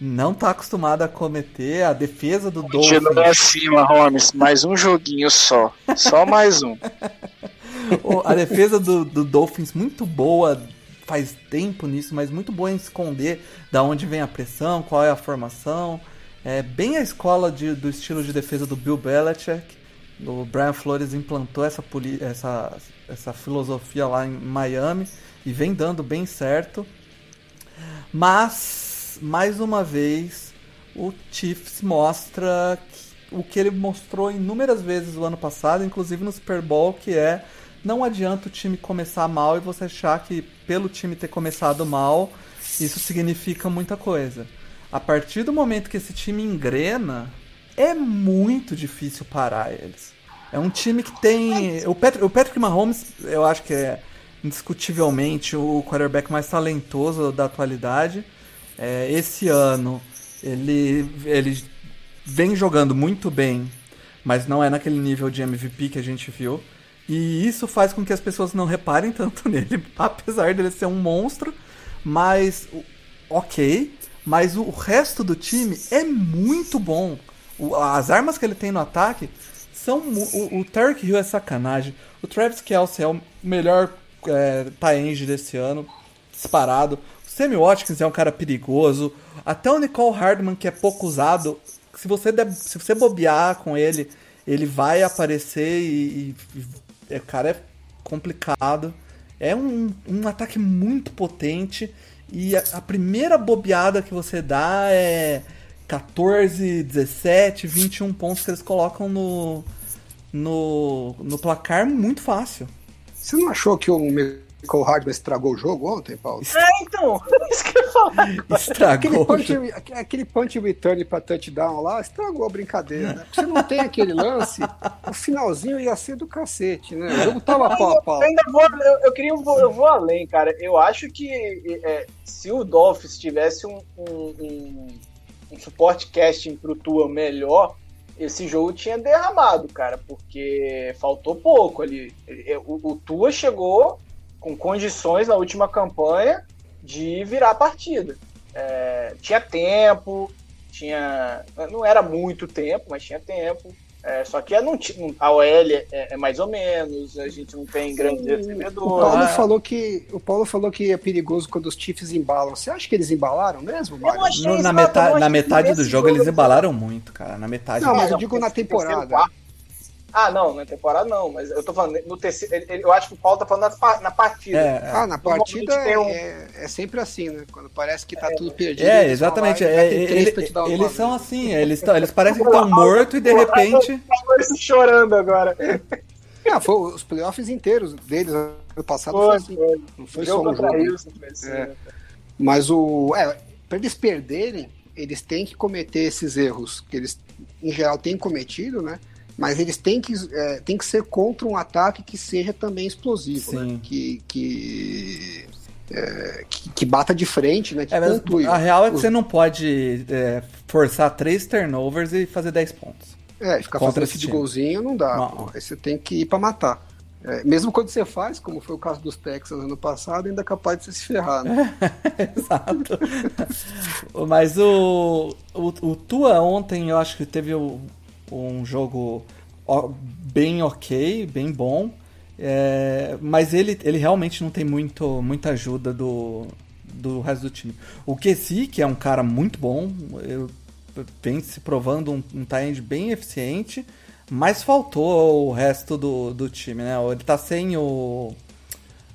não está acostumado a cometer. A defesa do Dolphins. Continua assim, Mahomes. Mais um joguinho só. Só mais um. a defesa do, do Dolphins muito boa. Faz tempo nisso, mas muito boa em esconder da onde vem a pressão, qual é a formação. É bem a escola de, do estilo de defesa do Bill Belichick. O Brian Flores implantou essa, essa, essa filosofia lá em Miami e vem dando bem certo. Mas, mais uma vez, o Chiefs mostra o que ele mostrou inúmeras vezes o ano passado, inclusive no Super Bowl, que é não adianta o time começar mal e você achar que pelo time ter começado mal, isso significa muita coisa. A partir do momento que esse time engrena, é muito difícil parar eles. É um time que tem. O Patrick, o Patrick Mahomes, eu acho que é indiscutivelmente o quarterback mais talentoso da atualidade. É, esse ano ele, ele vem jogando muito bem, mas não é naquele nível de MVP que a gente viu. E isso faz com que as pessoas não reparem tanto nele, apesar dele ser um monstro. Mas, ok. Mas o resto do time é muito bom as armas que ele tem no ataque são. O, o Tarek Hill é sacanagem. O Travis Kelsey é o melhor é, tie desse ano, disparado. O Sammy Watkins é um cara perigoso. Até o Nicole Hardman, que é pouco usado, se você, se você bobear com ele, ele vai aparecer e. e é, cara, é complicado. É um, um ataque muito potente. E a, a primeira bobeada que você dá é 14, 17, 21 pontos que eles colocam no, no, no placar muito fácil. Você não achou que o Michael Hardman estragou o jogo ontem, Paulo? É, então, isso que eu falar. Estragou. Aquele punch, aquele punch return pra touchdown lá, estragou a brincadeira, né? Você não tem aquele lance, o finalzinho ia ser do cacete, né? O jogo tava pau a pau. Eu, ainda vou, eu, eu queria, eu vou, eu vou além, cara. Eu acho que é, se o Dolphins tivesse um, um, um um suporte casting pro Tua melhor, esse jogo tinha derramado, cara, porque faltou pouco ali. O, o Tua chegou com condições na última campanha de virar a partida. É, tinha tempo, tinha. Não era muito tempo, mas tinha tempo. É, só que não, a OL é, é, mais ou menos, a gente não tem recebedores. O Paulo, falou que, o Paulo falou que é perigoso quando os Chiefs embalam. Você acha que eles embalaram mesmo, Mário? Na, metade, na metade do jogo eles embalaram muito, cara. Na metade Não, mas eu digo na temporada. Ah, não, na temporada não, mas eu tô falando no terceiro. eu acho que o Paulo tá falando na, na partida. É, é. ah, na partida é, um... é, é, sempre assim, né? Quando parece que tá é, tudo perdido. É, exatamente. É, ele, eles são assim, eles, tão, eles parecem que estão mortos e de repente. chorando agora. Ah, foi os playoffs inteiros deles ano passado Foi, foi assim. foi. Não foi só um contra jogo. Foi assim, É. né? Mas o. É, pra eles perderem, eles têm que cometer esses erros que eles, em geral, têm cometido, né? Mas eles têm que, é, têm que ser contra um ataque que seja também explosivo, né? Que, que, é, que, que bata de frente, né? Que É, mas a real é que Os- você não pode é, forçar três turnovers e fazer 10 pontos. É, ficar contra fazendo esse golzinho não dá. Não. Aí você tem que ir pra matar. É, mesmo quando você faz, como foi o caso dos Texans ano passado, ainda é capaz de você se ferrar, né? Exato. Mas o, o, o Tua ontem eu acho que teve o- um jogo bem ok, bem bom. É, mas ele, ele realmente não tem muito, muita ajuda do, do resto do time. O Kessi, que é um cara muito bom, vem se provando um, um end bem eficiente, mas faltou o resto do, do time, né? Ele tá sem o.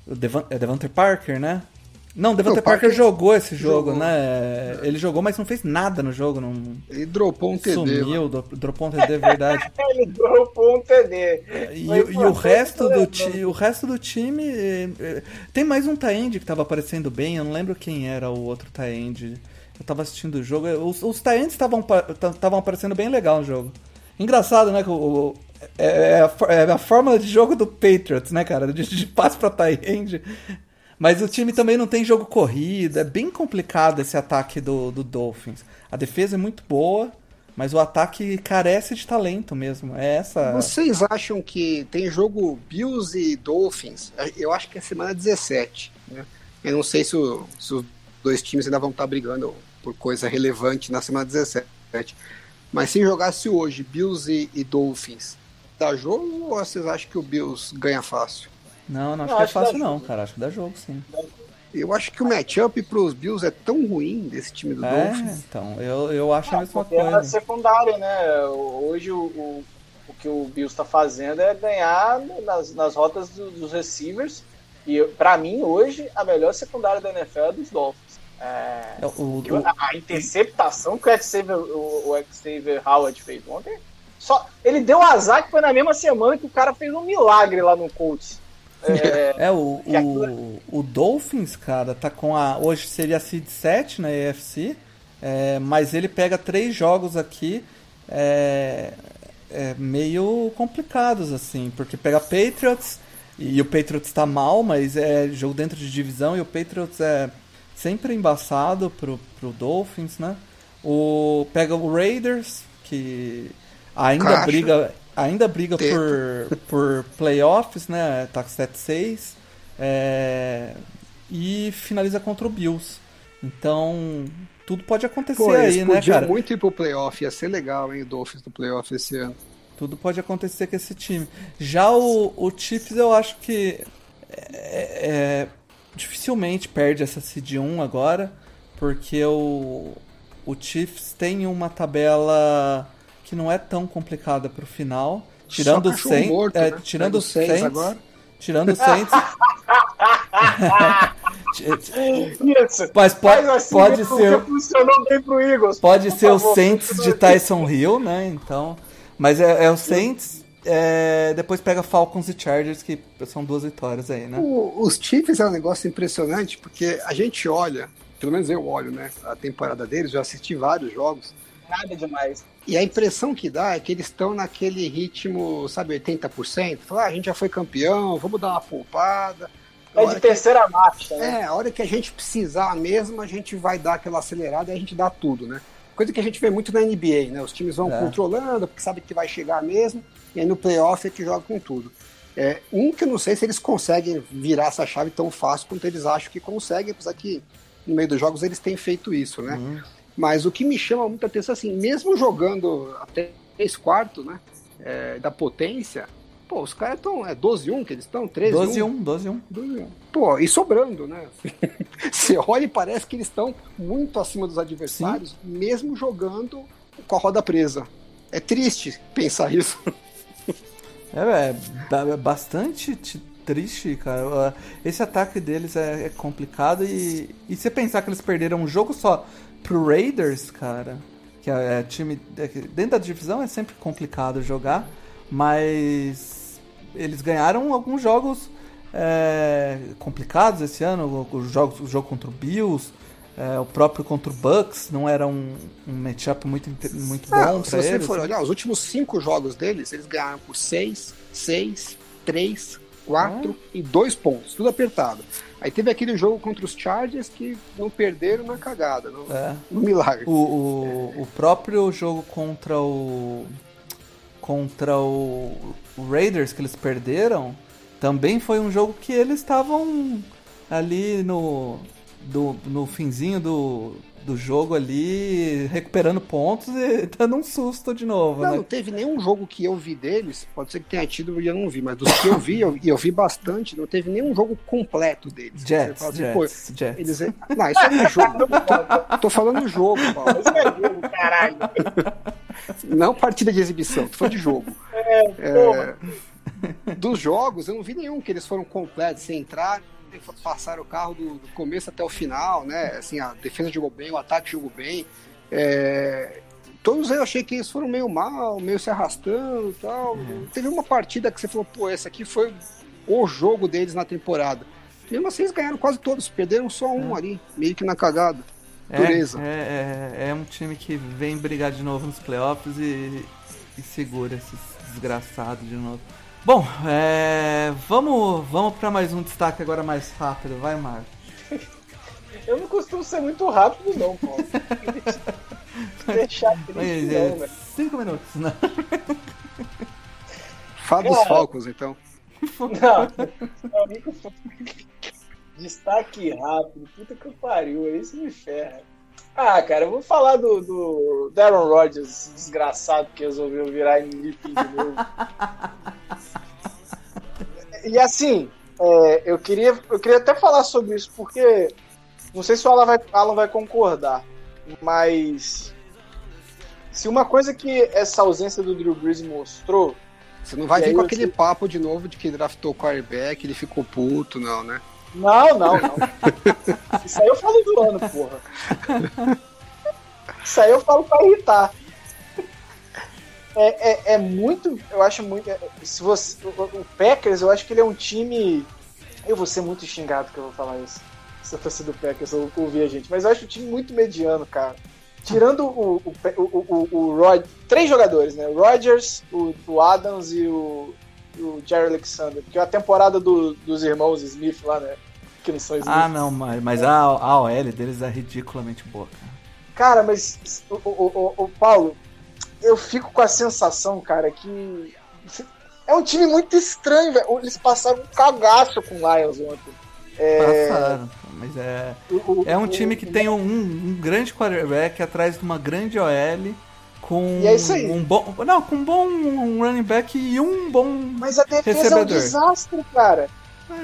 o Devan, é Devante Parker, né? Não, Devante O Parker, Parker jogou esse jogo, jogou. né? Ele jogou, mas não fez nada no jogo, não Ele dropou um TD. sumiu, dro- dropou um TD, é verdade. Ele dropou um TD. E, e o resto do mano? ti, o resto do time eh, eh, tem mais um tie-end que tava aparecendo bem, eu não lembro quem era o outro tie-end. Eu tava assistindo o jogo, os, os tie-ends estavam pa- estavam aparecendo bem legal no jogo. Engraçado, né, que o, o- é, é a, é a fórmula de jogo do Patriots, né, cara, de, de passe pra tie-end. Mas o time também não tem jogo corrido, é bem complicado esse ataque do, do Dolphins. A defesa é muito boa, mas o ataque carece de talento mesmo. É essa. Vocês acham que tem jogo Bills e Dolphins? Eu acho que é semana 17. Né? Eu não sei se, o- se os dois times ainda vão estar brigando por coisa relevante na semana 17. Mas se jogasse hoje Bills e, e Dolphins, dá jogo ou vocês acham que o Bills ganha fácil? Não, não acho Não, que é acho dá fácil não, jogo. cara. Acho que dá jogo, sim. Eu acho que o matchup pros Bills é tão ruim desse time do É, Dolphins. então, eu, eu acho a mesma Porque é a coisa. secundária, né? Hoje o, o, o que o Bills está fazendo é ganhar nas, nas rotas do- dos receivers. E pra mim, hoje, a melhor secundária da NFL é dos Dolphins. É, É, o- a interceptação que o Xavier, o, o Xavier Howard fez ontem. Só, ele deu azar que foi na mesma semana que o cara fez um milagre lá no Colts. É, É, o, o, o Dolphins, cara, tá com a. Hoje seria a Seed 7 na AFC, é, mas ele pega três jogos aqui é, é, meio complicados, assim, porque pega Patriots, e o Patriots tá mal, mas é jogo dentro de divisão, e o Patriots é sempre embaçado pro, pro Dolphins, né? O, pega o Raiders, que ainda Caixa. briga, ainda briga Tempo. por, por playoffs, né? Tá com 7-6. É, e finaliza contra o Bills. Então, tudo pode acontecer Pô, aí, né, cara? muito ir pro playoff, ia ser legal, hein, o Dolphins do playoff esse ano. Tudo pode acontecer com esse time. Já o, o Chiefs, eu acho que é, é, dificilmente perde essa seed 1 agora, porque o, o Chiefs tem uma tabela que não é tão complicada pro final. Tirando o Saints, morto, é, né? tirando o o Saints Saints, agora. tirando o Saints. Isso. Mas pode, assim pode ser, funcionou bem pro Eagles. pode Por ser o favor, Saints continue. de Tyson Hill, né? Então, mas é, é o Saints. é, depois pega Falcons e Chargers, que são duas vitórias aí, né? O- os Chiefs é um negócio impressionante, porque a gente olha, pelo menos eu olho, né, a temporada deles, eu assisti vários jogos, Nada demais. e a impressão que dá é que eles estão naquele ritmo, sabe, 80%, Fala, ah, a gente já foi campeão, vamos dar uma poupada. É de que- terceira marcha, né? É, a hora que a gente precisar mesmo, a gente vai dar aquela acelerada e a gente dá tudo, né? Coisa que a gente vê muito na NBA, né? Os times vão É. controlando, porque sabe que vai chegar mesmo, e aí no playoff é que joga com tudo. É, um que eu não sei se eles conseguem virar essa chave tão fácil quanto eles acham que conseguem, apesar que no meio dos jogos eles têm feito isso, né? Uhum. Mas o que me chama muita atenção, assim, mesmo jogando até 3 quartos, né? é, da potência, pô, os caras estão. É 12-1 que eles estão? 13-1? 12-1, 12-1. Pô, e sobrando, né? Você olha e parece que eles estão muito acima dos adversários, mesmo jogando com a roda presa. É triste pensar isso. É, é é bastante triste, cara. Esse ataque deles é, é complicado e, e você pensar que eles perderam um jogo só pro Raiders, cara, que é, é time. é dentro da divisão é sempre complicado jogar, mas eles ganharam alguns jogos é, complicados esse ano, os jogos, o jogo contra o Bills, é, o próprio contra o Bucks não era um, um matchup muito, muito Ah, bom se você eles. for olhar, os últimos cinco jogos deles, eles ganharam por 6, 6, 3, 4 e 2 pontos, tudo apertado. Aí teve aquele jogo contra os Chargers que não perderam na cagada, no, É. no milagre. O, o, o próprio jogo contra o contra o, o Raiders que eles perderam também foi um jogo que eles estavam ali no do, no finzinho do, do jogo ali recuperando pontos e dando um susto de novo, Não, né? não teve nenhum jogo que eu vi deles, pode ser que tenha tido e eu não vi, mas dos que eu vi, eu- e eu, vi bastante, não teve nenhum jogo completo deles. Jets, assim, Jets, pô, Jets. Eles... Não, isso é jogo. Tô, tô falando jogo, Paulo. Mas é jogo, caralho. Não partida de exibição, tô falando de jogo. porra. É, dos jogos, eu não vi nenhum que eles foram completos, sem entrar, passaram o carro do, do começo até o final, né? Assim, a defesa jogou bem, o ataque jogou bem. É, todos eu achei que eles foram meio mal, meio se arrastando e tal. Teve uma partida que você falou, pô, essa aqui foi o jogo deles na temporada. Mesmo assim, eles ganharam quase todos, perderam só um ali, meio que na cagada. Dureza. É, é, é um time que vem brigar de novo nos playoffs e, e segura esses desgraçados de novo. Bom, é, vamos, vamos para mais um destaque agora mais rápido, vai, Marco. Eu não costumo ser muito rápido, não, Paulo. Deixar triste, Mas, não, é, velho. cinco minutos, né? Fala dos Cara. Falcons, então. Não, amigo, destaque rápido, puta que pariu, aí isso me ferra. Ah, cara, eu vou falar do, do Darren Rodgers, desgraçado que resolveu virar MVP de novo. E assim, é, eu, queria, eu queria até falar sobre isso, porque não sei se o Alan vai, Alan vai concordar, mas se uma coisa que essa ausência do Drew Brees mostrou Você não vai vir com aquele papo de novo de que draftou o quarterback, ele ficou puto, não, né? Não, não, não. Isso aí eu falo do ano, porra. Isso aí eu falo pra irritar. É, é, é muito. Eu acho muito. é, Se você, o, Packers, eu acho que ele é um time. Eu vou ser muito xingado que eu vou falar isso. Se eu fosse do Packers, eu ouvir a gente. Mas eu acho o time muito mediano, cara. Tirando o, o, o, o, o Rod, três jogadores, né? O Rodgers, o, o Adams e o, o Jerry Alexander. Porque a temporada do- dos irmãos Smith lá, né? Que não são Smith. Ah, não, mas, mas a, a OL deles é ridiculamente boa, cara. Cara, mas o, o, o, o Paulo, eu fico com a sensação, cara, que é um time muito estranho, velho. Eles passaram um cagaço com o Lions ontem. É, Passaram, mas é. o- É um time que tem um, um grande quarterback atrás de uma grande OL com E é isso aí. um bom, não, com um bom running back e um bom Mas a defesa é um recebedor. desastre, cara.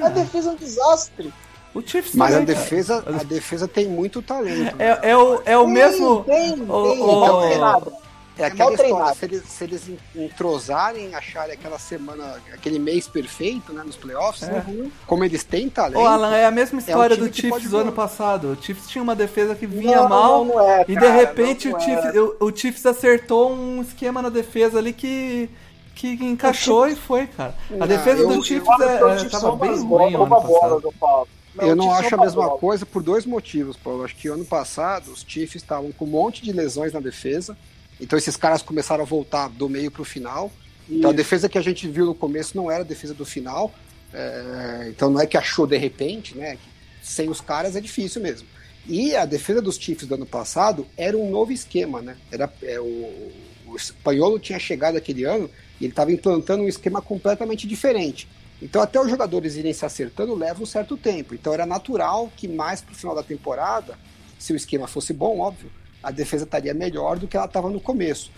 A É, defesa é um desastre. o Chiefs Mas a também, cara. defesa, a defesa tem muito talento. né? é, é o, é o Tem, mesmo Tem, tem, o- é o- treinado. É É aquela história, se eles, se eles entrosarem, acharem aquela semana, aquele mês perfeito, né, nos playoffs, É. uhum, como eles têm talento, Ô, Alan, é a mesma história time do que Chiefs do ano passado. O Chiefs tinha uma defesa que vinha Não, mal não, não é, e de repente não o, é. Chiefs, o, o Chiefs acertou um esquema na defesa ali que, que encaixou e foi, cara. A Não, defesa eu- do eu Chiefs Olha, é, o é, Chiefs bem ruim ano a bola passado. do Paulo. Não, eu o não Chiefs acho a mesma bola. coisa por dois motivos, Paulo. Acho que ano passado os Chiefs estavam com um monte de lesões na defesa, então esses caras começaram a voltar do meio para o final. Então a Isso. defesa que a gente viu no começo não era a defesa do final, é, então não é que achou de repente, né? Sem os caras é difícil mesmo. E a defesa dos Chiefs do ano passado era um novo esquema, né? Era, é, o, o espanholo tinha chegado aquele ano e ele estava implantando um esquema completamente diferente. Então até os jogadores irem se acertando leva um certo tempo. Então era natural que mais pro final da temporada, se o esquema fosse bom, óbvio, a defesa estaria melhor do que ela estava no começo.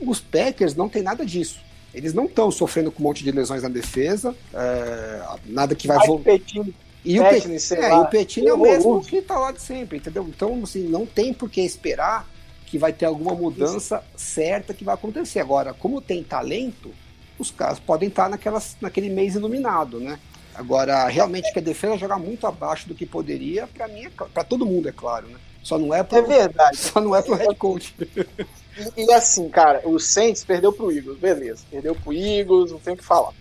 Os Packers não tem nada disso. Eles não estão sofrendo com um monte de lesões na defesa, é, nada que vai voltar. E o, Petini, Pe- sei é, e o Petini é o mesmo que tá lá de sempre, entendeu? Então, assim, não tem por que esperar que vai ter alguma mudança certa que vai acontecer. Agora, como tem talento, os caras podem estar naquelas, naquele mês iluminado, né? Agora, realmente que a defesa jogar muito abaixo do que poderia, para mim, para todo mundo, é claro, né? Só não é pro, É verdade. só não é pro head coach. E, e assim, cara, o Saints perdeu pro Eagles, beleza. Perdeu pro Eagles, não tem o que falar.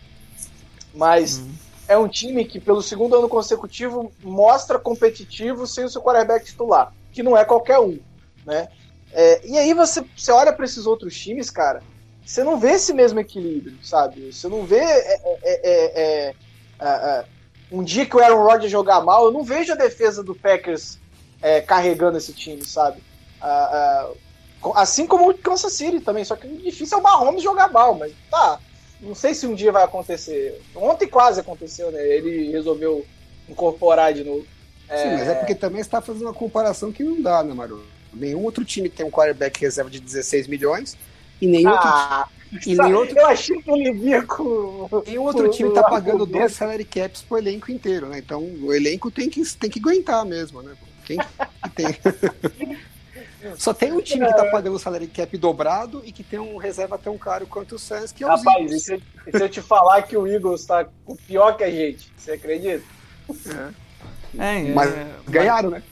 Mas uhum. é um time que, pelo segundo ano consecutivo, mostra competitivo sem o seu quarterback titular, que não é qualquer um, né? É, e aí você, você olha para esses outros times, cara, você não vê esse mesmo equilíbrio, sabe? Você não vê é, é, é, um dia que o Aaron Rodgers jogar mal, eu não vejo a defesa do Packers carregando esse time, sabe? assim como o Kansas City também, só que difícil é o Mahomes jogar mal, mas tá. Não sei se um dia vai acontecer. Ontem quase aconteceu, né? Ele resolveu incorporar de novo. Sim, mas é porque também está fazendo uma comparação que não dá, né, Maru? Nenhum outro time tem um quarterback reserva de 16 milhões e nenhum ah, outro, e nenhum outro. Eu achei que ele vinha com. Nenhum outro time tá pagando dois salary caps pro elenco inteiro, né? Então o elenco tem que, tem que aguentar mesmo, né? Quem que tem? Só tem um time que tá pagando o salary cap dobrado e que tem um reserva tão caro quanto o Suns, que é o Rapaz, e se, e se eu te falar que o Eagles tá pior que a gente, você acredita? É. é mas é, ganharam, mas... né?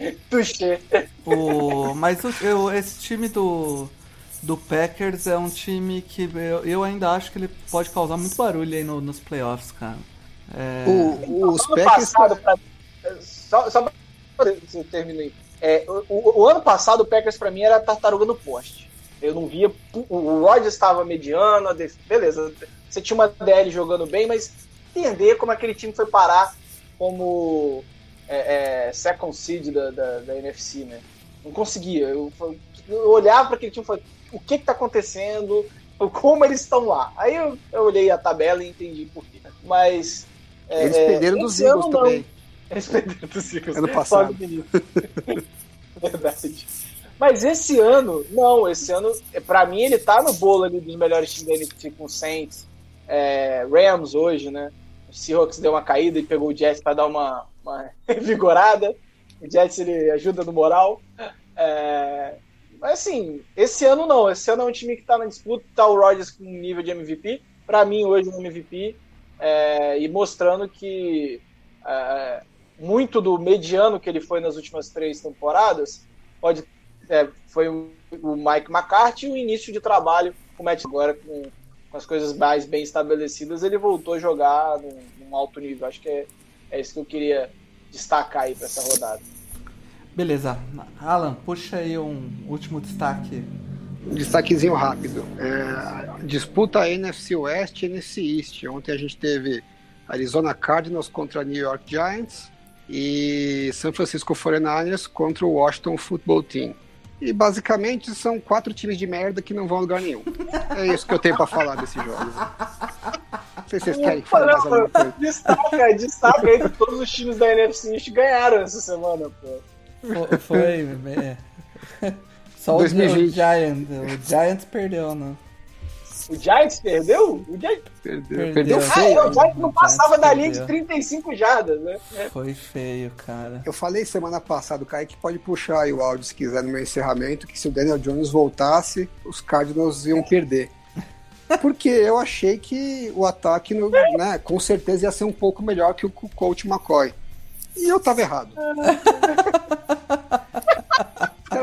Tuxê. O, mas o, eu, esse time do, do Packers é um time que eu, eu ainda acho que ele pode causar muito barulho aí no, nos playoffs, cara. É... O, os Packers. Pra, só, só pra aí. É, o, o, ano passado o Packers para mim era tartaruga no poste. Eu não via. O Rodgers estava mediano, beleza. Você tinha uma DL jogando bem, mas entender como aquele time foi parar como é, é, second seed da, da, da, NFC, né? Não conseguia. Eu, eu olhava para aquele time e falei, o que está acontecendo? Como eles estão lá? Aí eu, eu, olhei a tabela e entendi por quê. Mas. É, eles perderam é, dos Eagles também. Eles perderam dos Eagles. Ano passado. Verdade. Mas esse ano, não, esse ano, para mim, ele tá no bolo ali dos melhores times da NFC com Saints, é, Rams hoje, né? O Seahawks deu uma caída e pegou o Jets para dar uma, uma revigorada. O Jets ele ajuda no moral. É, mas assim, esse ano não. Esse ano é um time que tá na disputa, tá o Rodgers com nível de MVP. Para mim, hoje, um MVP. É, e mostrando que é, muito do mediano que ele foi nas últimas três temporadas pode é, foi o, Mike McCarthy e o início de trabalho o Matt agora com com as coisas mais bem estabelecidas, ele voltou a jogar num, num alto nível. Acho que é, é isso que eu queria destacar aí para essa rodada. Beleza. Alan, puxa aí um último destaque. Destaquezinho rápido. É, disputa NFC West e NFC East. Ontem a gente teve Arizona Cardinals contra New York Giants e San Francisco 49ers contra o Washington Football Team. E basicamente são quatro times de merda que não vão a lugar nenhum. É isso que eu tenho pra falar desses jogos. Não sei se vocês querem falar mais alguma coisa. Destaca, destaca aí que todos os times da NFC East ganharam essa semana, pô. Foi, é. Só 2020. o Giants. O Giants perdeu, né? O Giants perdeu? O Giants perdeu. Perdeu, perdeu feio. Ah, o Giants não passava da linha de 35 jardas, né? Foi feio, cara. Eu falei semana passada, o Kaique pode puxar aí o áudio se quiser no meu encerramento, que se o Daniel Jones voltasse, os Cardinals iam perder. Porque eu achei que o ataque, né, com certeza ia ser um pouco melhor que o coach McCoy. E eu tava errado.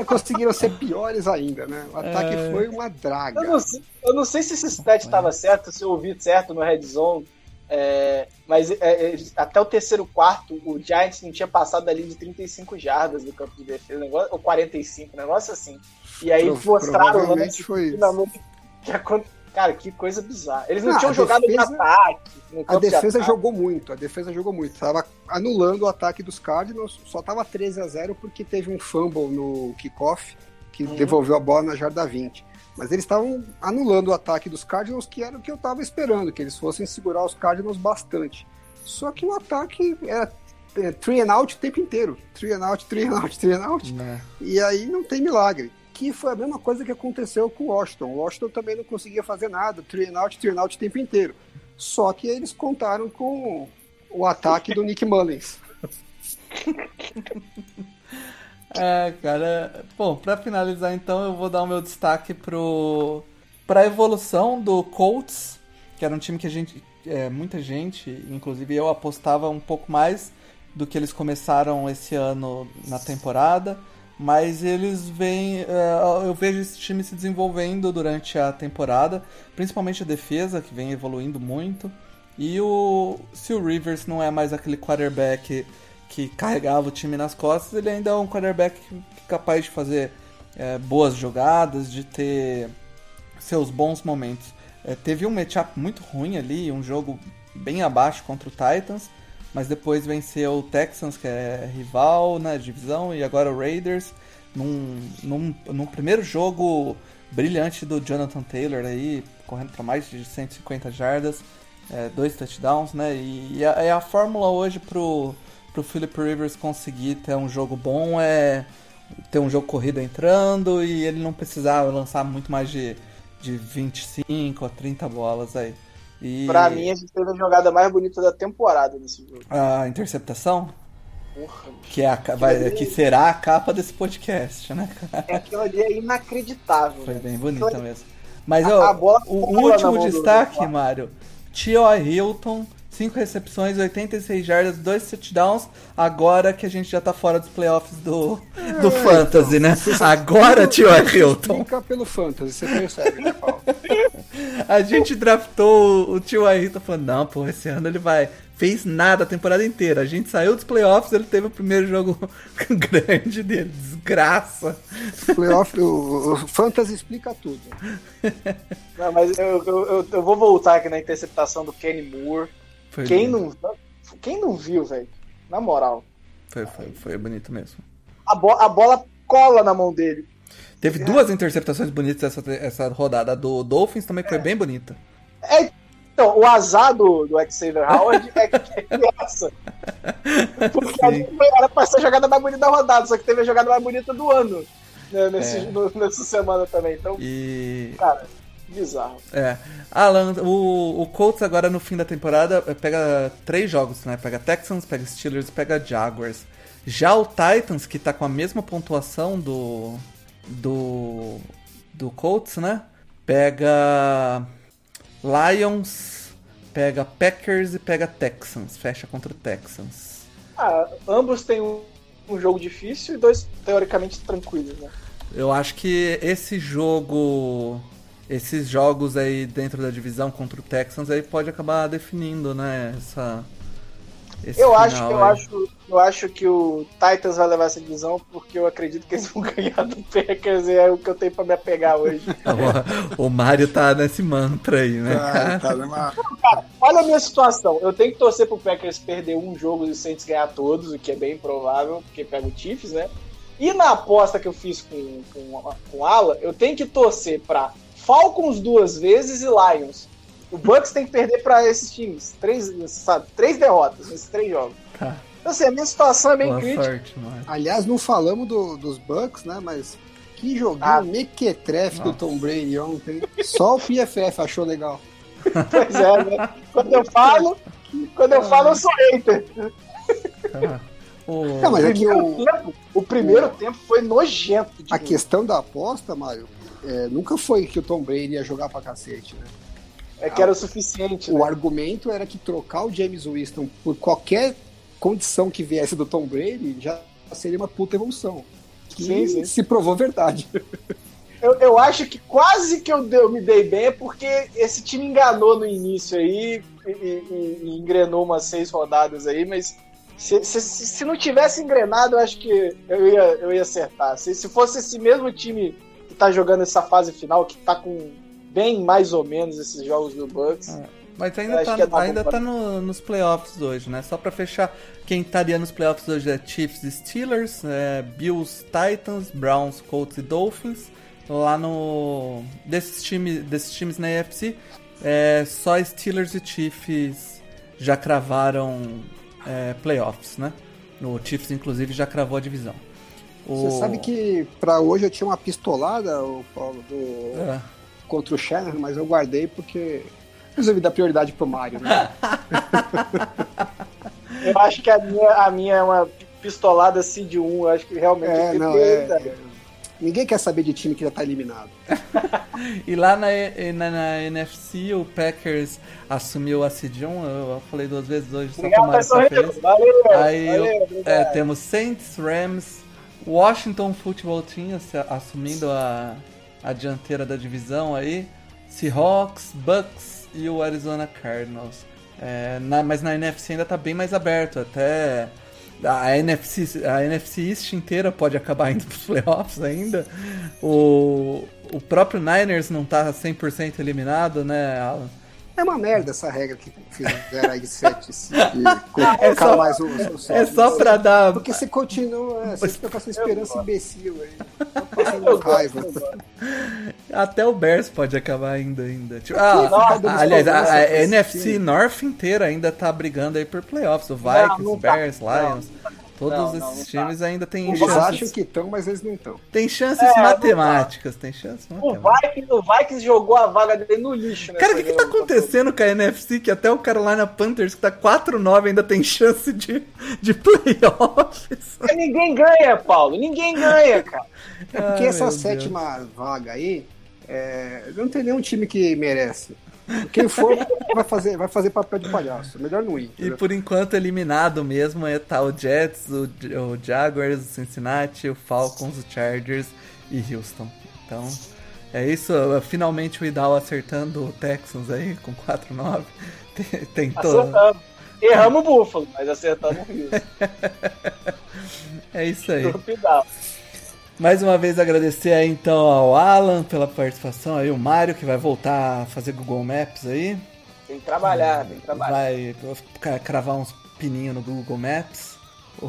conseguiram ser piores ainda, né? O ataque é... foi uma draga. Eu não, sei, eu não sei se esse stat estava certo, se eu ouvi certo no Red Zone, é, mas é, é, até o terceiro quarto, o Giants não tinha passado dali de 35 jardas do campo de defesa, negócio, ou 45, negócio assim. E aí Pro, mostraram o foi finalmente que aconteceu Cara, que coisa bizarra. Eles não ah, tinham jogado defesa, em ataque. A defesa de jogou muito, a defesa jogou muito. Tava anulando o ataque dos Cardinals, só tava 13 a 0 porque teve um fumble no kickoff que uhum. devolveu a bola na jarda 20. Mas eles estavam anulando o ataque dos Cardinals, que era o que eu estava esperando, que eles fossem segurar os Cardinals bastante. Só que o ataque era é, three and out o tempo inteiro. Three and out, three and out, three and out. É. E aí não tem milagre que foi a mesma coisa que aconteceu com o Washington. O Washington também não conseguia fazer nada, three out, three out o tempo inteiro. Só que eles contaram com o ataque do Nick Mullins. é, cara. Bom, para finalizar então, eu vou dar o meu destaque pro para a evolução do Colts, que era um time que a gente é, muita gente, inclusive eu apostava um pouco mais do que eles começaram esse ano na temporada Mas eles vêm. é, eu vejo esse time se desenvolvendo durante a temporada, principalmente a defesa, que vem evoluindo muito. E o. Se o Rivers não é mais aquele quarterback que carregava o time nas costas, ele ainda é um quarterback capaz de fazer é, boas jogadas, de ter seus bons momentos. É, teve um matchup muito ruim ali, um jogo bem abaixo contra o Titans, mas depois venceu o Texans, que é rival na divisão, e agora o Raiders, num, num, num primeiro jogo brilhante do Jonathan Taylor aí, correndo para mais de 150 jardas, é, dois touchdowns, né? E, e a, a fórmula hoje pro, pro Philip Rivers conseguir ter um jogo bom é ter um jogo corrido entrando e ele não precisar lançar muito mais de, de 25 a 30 bolas aí. E Pra mim, a gente teve a jogada mais bonita da temporada nesse jogo. a interceptação, Porra, que, é a, vai, que será a capa desse podcast, né? cara? aquilo ali é inacreditável. Foi né? bem bonita mesmo. Mas A- ó, a o último destaque, Mário, T.O. Hilton, 5 recepções, 86 jardas, 2 touchdowns, agora que a gente já tá fora dos playoffs do, do Fantasy, né? Agora, T.O. Hilton. Fica pelo Fantasy, você percebe, né, Paulo? A gente draftou o Tio Ayrton falando, não, pô, esse ano ele vai. Fez nada a temporada inteira. A gente saiu dos playoffs, ele teve o primeiro jogo grande dele. Desgraça. Playoff, o, o Fantasy explica tudo. Não, mas eu, eu, eu- eu vou voltar aqui na interceptação do Kenny Moore. Foi Quem não, quem não viu, velho? Na moral. Foi, foi, foi bonito mesmo. A, bo- a bola cola na mão dele. Teve duas interceptações bonitas essa, essa rodada. A do Dolphins também foi bem bonita. É, então, o azar do, do Xavier Howard é que é essa. Porque ali era pra ser a jogada mais bonita da rodada, só que teve a jogada mais bonita do ano né, nesse, É. no- nessa semana também. Então, E. cara, bizarro. É. Alan, o, o Colts agora no fim da temporada eh, pega três jogos, né? Pega Texans, pega Steelers, pega Jaguars. Já o Titans, que tá com a mesma pontuação do. do. do Colts, né? Pega. Lions, pega Packers e pega Texans. Fecha contra o Texans. Ah, ambos têm um, um jogo difícil e dois teoricamente tranquilos, né? Eu acho que esse jogo. Esses jogos aí dentro da divisão contra o Texans aí pode acabar definindo, né? Essa. esse Eu acho, final eu aí. acho, eu acho que o Titans vai levar essa divisão porque eu acredito que eles vão ganhar do Packers e é o que eu tenho pra me apegar hoje. O, o Mario tá nesse mantra aí, né? Ah, tá numa... Olha a minha situação. Eu tenho que torcer pro Packers perder um jogo e o Saints ganhar todos, o que é bem improvável, porque pega o Chiefs, né? E na aposta que eu fiz com, com, com o Ala, eu tenho que torcer pra Falcons duas vezes e Lions. O Bucks tem que perder pra esses times. Três, sabe? Três derrotas nesses três jogos. Tá. Então, assim, a minha situação é bem Boa crítica. sorte. Aliás, não falamos do- dos Bucks, né? Mas que joguinho Ah. mequetrefe do. Tom Brady ontem. Só o PFF achou legal. Pois é, né? Quando eu falo, quando eu falo, eu sou hater. O... Não, mas é que primeiro o, tempo, o primeiro tempo foi nojento. a ver. questão da aposta, Mário, é, nunca foi que o Tom Brady ia jogar pra cacete, né? É que era o suficiente. O né? argumento era que trocar o James Winston por qualquer condição que viesse do Tom Brady já seria uma puta evolução. Que Sim, sim. se provou verdade. Eu, eu acho que quase que eu, dei- eu me dei bem porque esse time enganou no início aí e, e- e engrenou umas seis rodadas aí, mas se, se, se não tivesse engrenado, eu acho que eu ia, eu ia acertar. Se, se fosse esse mesmo time tá jogando essa fase final, que tá com bem mais ou menos esses jogos do Bucks. É. Mas ainda tá, dar ainda tá no- nos playoffs hoje, né? Só pra fechar, quem estaria nos playoffs hoje é Chiefs e Steelers, é, Bills, Titans, Browns, Colts e Dolphins. Lá no. Desses times, desses times na AFC, é, só Steelers e Chiefs já cravaram é, playoffs, né? O Chiefs, inclusive, já cravou a divisão. O- Você sabe que pra hoje eu tinha uma pistolada, o Paulo, do- É. contra o Shannon, mas eu guardei porque resolvi dar prioridade pro Mario, né? Eu acho que a minha, a minha é uma pistolada seed 1, eu acho que realmente É, tenho não, prioridade. é, Ninguém quer saber de time que já tá eliminado. E lá na, na, na NFC, o Packers assumiu a 1, eu, eu falei duas vezes hoje, só Obrigado, pessoal. essa vez. Valeu, Aí valeu, eu- é, temos Saints, Rams, Washington Football Team assumindo a, a dianteira da divisão aí. Seahawks, Bucks e o Arizona Cardinals. É, na, mas na NFC ainda tá bem mais aberto. Até a NFC, a NFC East inteira pode acabar indo pros playoffs ainda. O, o próprio Niners não tá 100% eliminado, né, Alan? É uma merda essa regra que fizeram aí de 7 é só, mais os, É só pra dar. Porque você continua, você fica com essa esperança imbecil aí. Tá passando raiva. Até o Bears pode acabar ainda. ainda. Tipo, ah, aliás, a, a, a NFC North inteira ainda tá brigando aí por playoffs. O Vikings, não, não tá. Bears, Lions. Não. Todos não, esses não, times tá. ainda têm chances. Eles acham que estão, mas eles não estão. Tem chances é, matemáticas, tem chances matemáticas. O Vikings, o Vikings jogou a vaga dele no lixo, né? Cara, o que, que tá acontecendo com a NFC que até o Carolina Panthers, que tá 4-9, ainda tem chance de, de playoffs? Ninguém ganha, Paulo. Ninguém ganha, cara. É porque ah, essa sétima Deus. vaga aí, é, não tem nenhum time que merece. Quem for vai fazer, vai fazer papel de palhaço. Melhor não ir. E por enquanto eliminado mesmo é tá o Jets, o, o Jaguars, o Cincinnati, o Falcons, o Chargers e Houston. Então é isso. Finalmente o Idal acertando o Texans aí com 4-9. Tentou. Acertamos. Erramos o Buffalo, mas acertamos o Houston. é isso aí. Mais uma vez agradecer aí então ao Alan pela participação, aí o Mário que vai voltar a fazer Google Maps aí. Tem que trabalhar, tem que trabalhar. Vai cravar uns pininhos no Google Maps.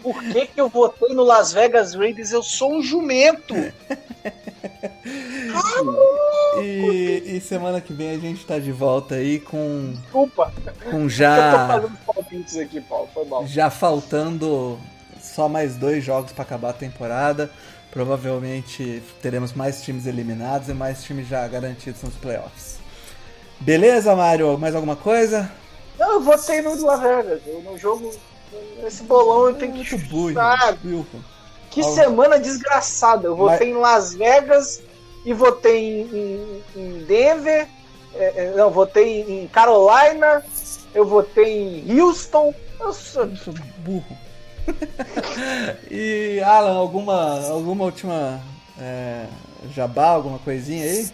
Por que, que eu votei no Las Vegas Raiders? Eu sou um jumento! e, e, semana que vem a gente tá de volta aí com. Desculpa! Com já. Eu tô fazendo aqui, Paulo. Foi mal. Já faltando só mais dois jogos para acabar a temporada. Provavelmente teremos mais times eliminados e mais times já garantidos nos playoffs. Beleza, Mário? Mais alguma coisa? Não, eu votei no Las Vegas. No jogo, nesse bolão eu tenho que chutar. Que semana desgraçada. Eu votei Mas... em Las Vegas e votei em, em Denver. É, é não, votei em Carolina. Eu votei em Houston. Eu sou, eu sou burro. e Alan, alguma, alguma última é, jabá, alguma coisinha aí?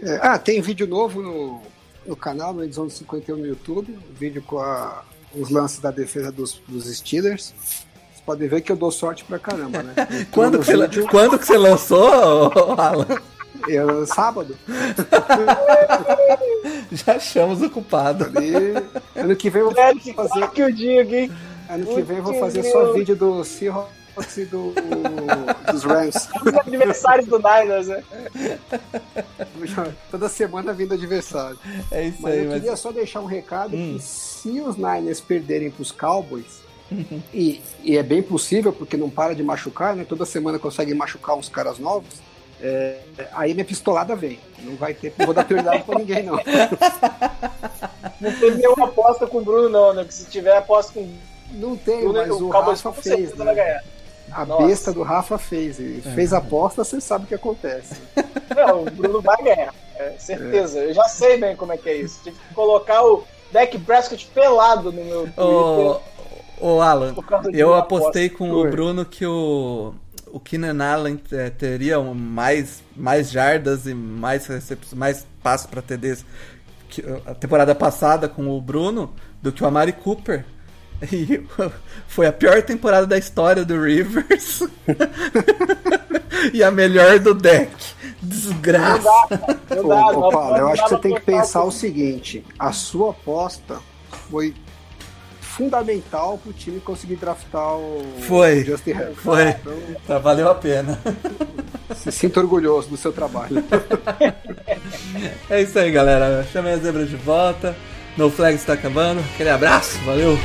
É, ah, tem vídeo novo no, no canal, no Edição 51 no YouTube, vídeo com a, os lances da defesa dos, dos Steelers. Vocês podem ver que eu dou sorte pra caramba, né? quando, que vídeo... você, quando que você lançou, Alan? Eu, sábado. Já achamos o culpado. Ali, ano que vem eu vou fazer. Que o dia aqui. Ano que vem eu vou fazer só vídeo do Seahawks e do, dos Rams. Os adversários do Niners, né? Toda semana vindo adversário. É isso mas aí. Eu mas... queria só deixar um recado hum. que se os Niners perderem para os Cowboys, e, e, é bem possível, porque não para de machucar, né? Toda semana consegue machucar uns caras novos. É, aí minha pistolada vem. Não vai ter, não vou dar prioridade pra ninguém, não. Não tem nenhuma aposta com o Bruno, não, né? Que se tiver aposta com não tem, mas o, o Rafa fez. Né? A Nossa. besta do Rafa fez. Ele é. fez aposta, você sabe o que acontece. Não, o Bruno vai ganhar. É, certeza. É. Eu já sei bem como é que é isso. Tive que colocar o Deck Prescott pelado no meu Twitter. Ô, ô Alan, eu apostei com Oi. o Bruno que o o Keenan Allen é, teria mais, mais jardas e mais, mais passos para TDs que a temporada passada com o Bruno do que o Amari Cooper. E foi a pior temporada da história do Rivers. e a melhor do deck. Desgraça. Ô, ô, Paulo, eu acho que você tem que pensar o seguinte: a sua aposta foi fundamental pro time conseguir draftar o foi, Justin Herbert. Foi. Então, tá, valeu a pena. Se sinta orgulhoso do seu trabalho. é isso aí, galera. Chamei a zebra de volta. No Flag está acabando. Aquele abraço, valeu!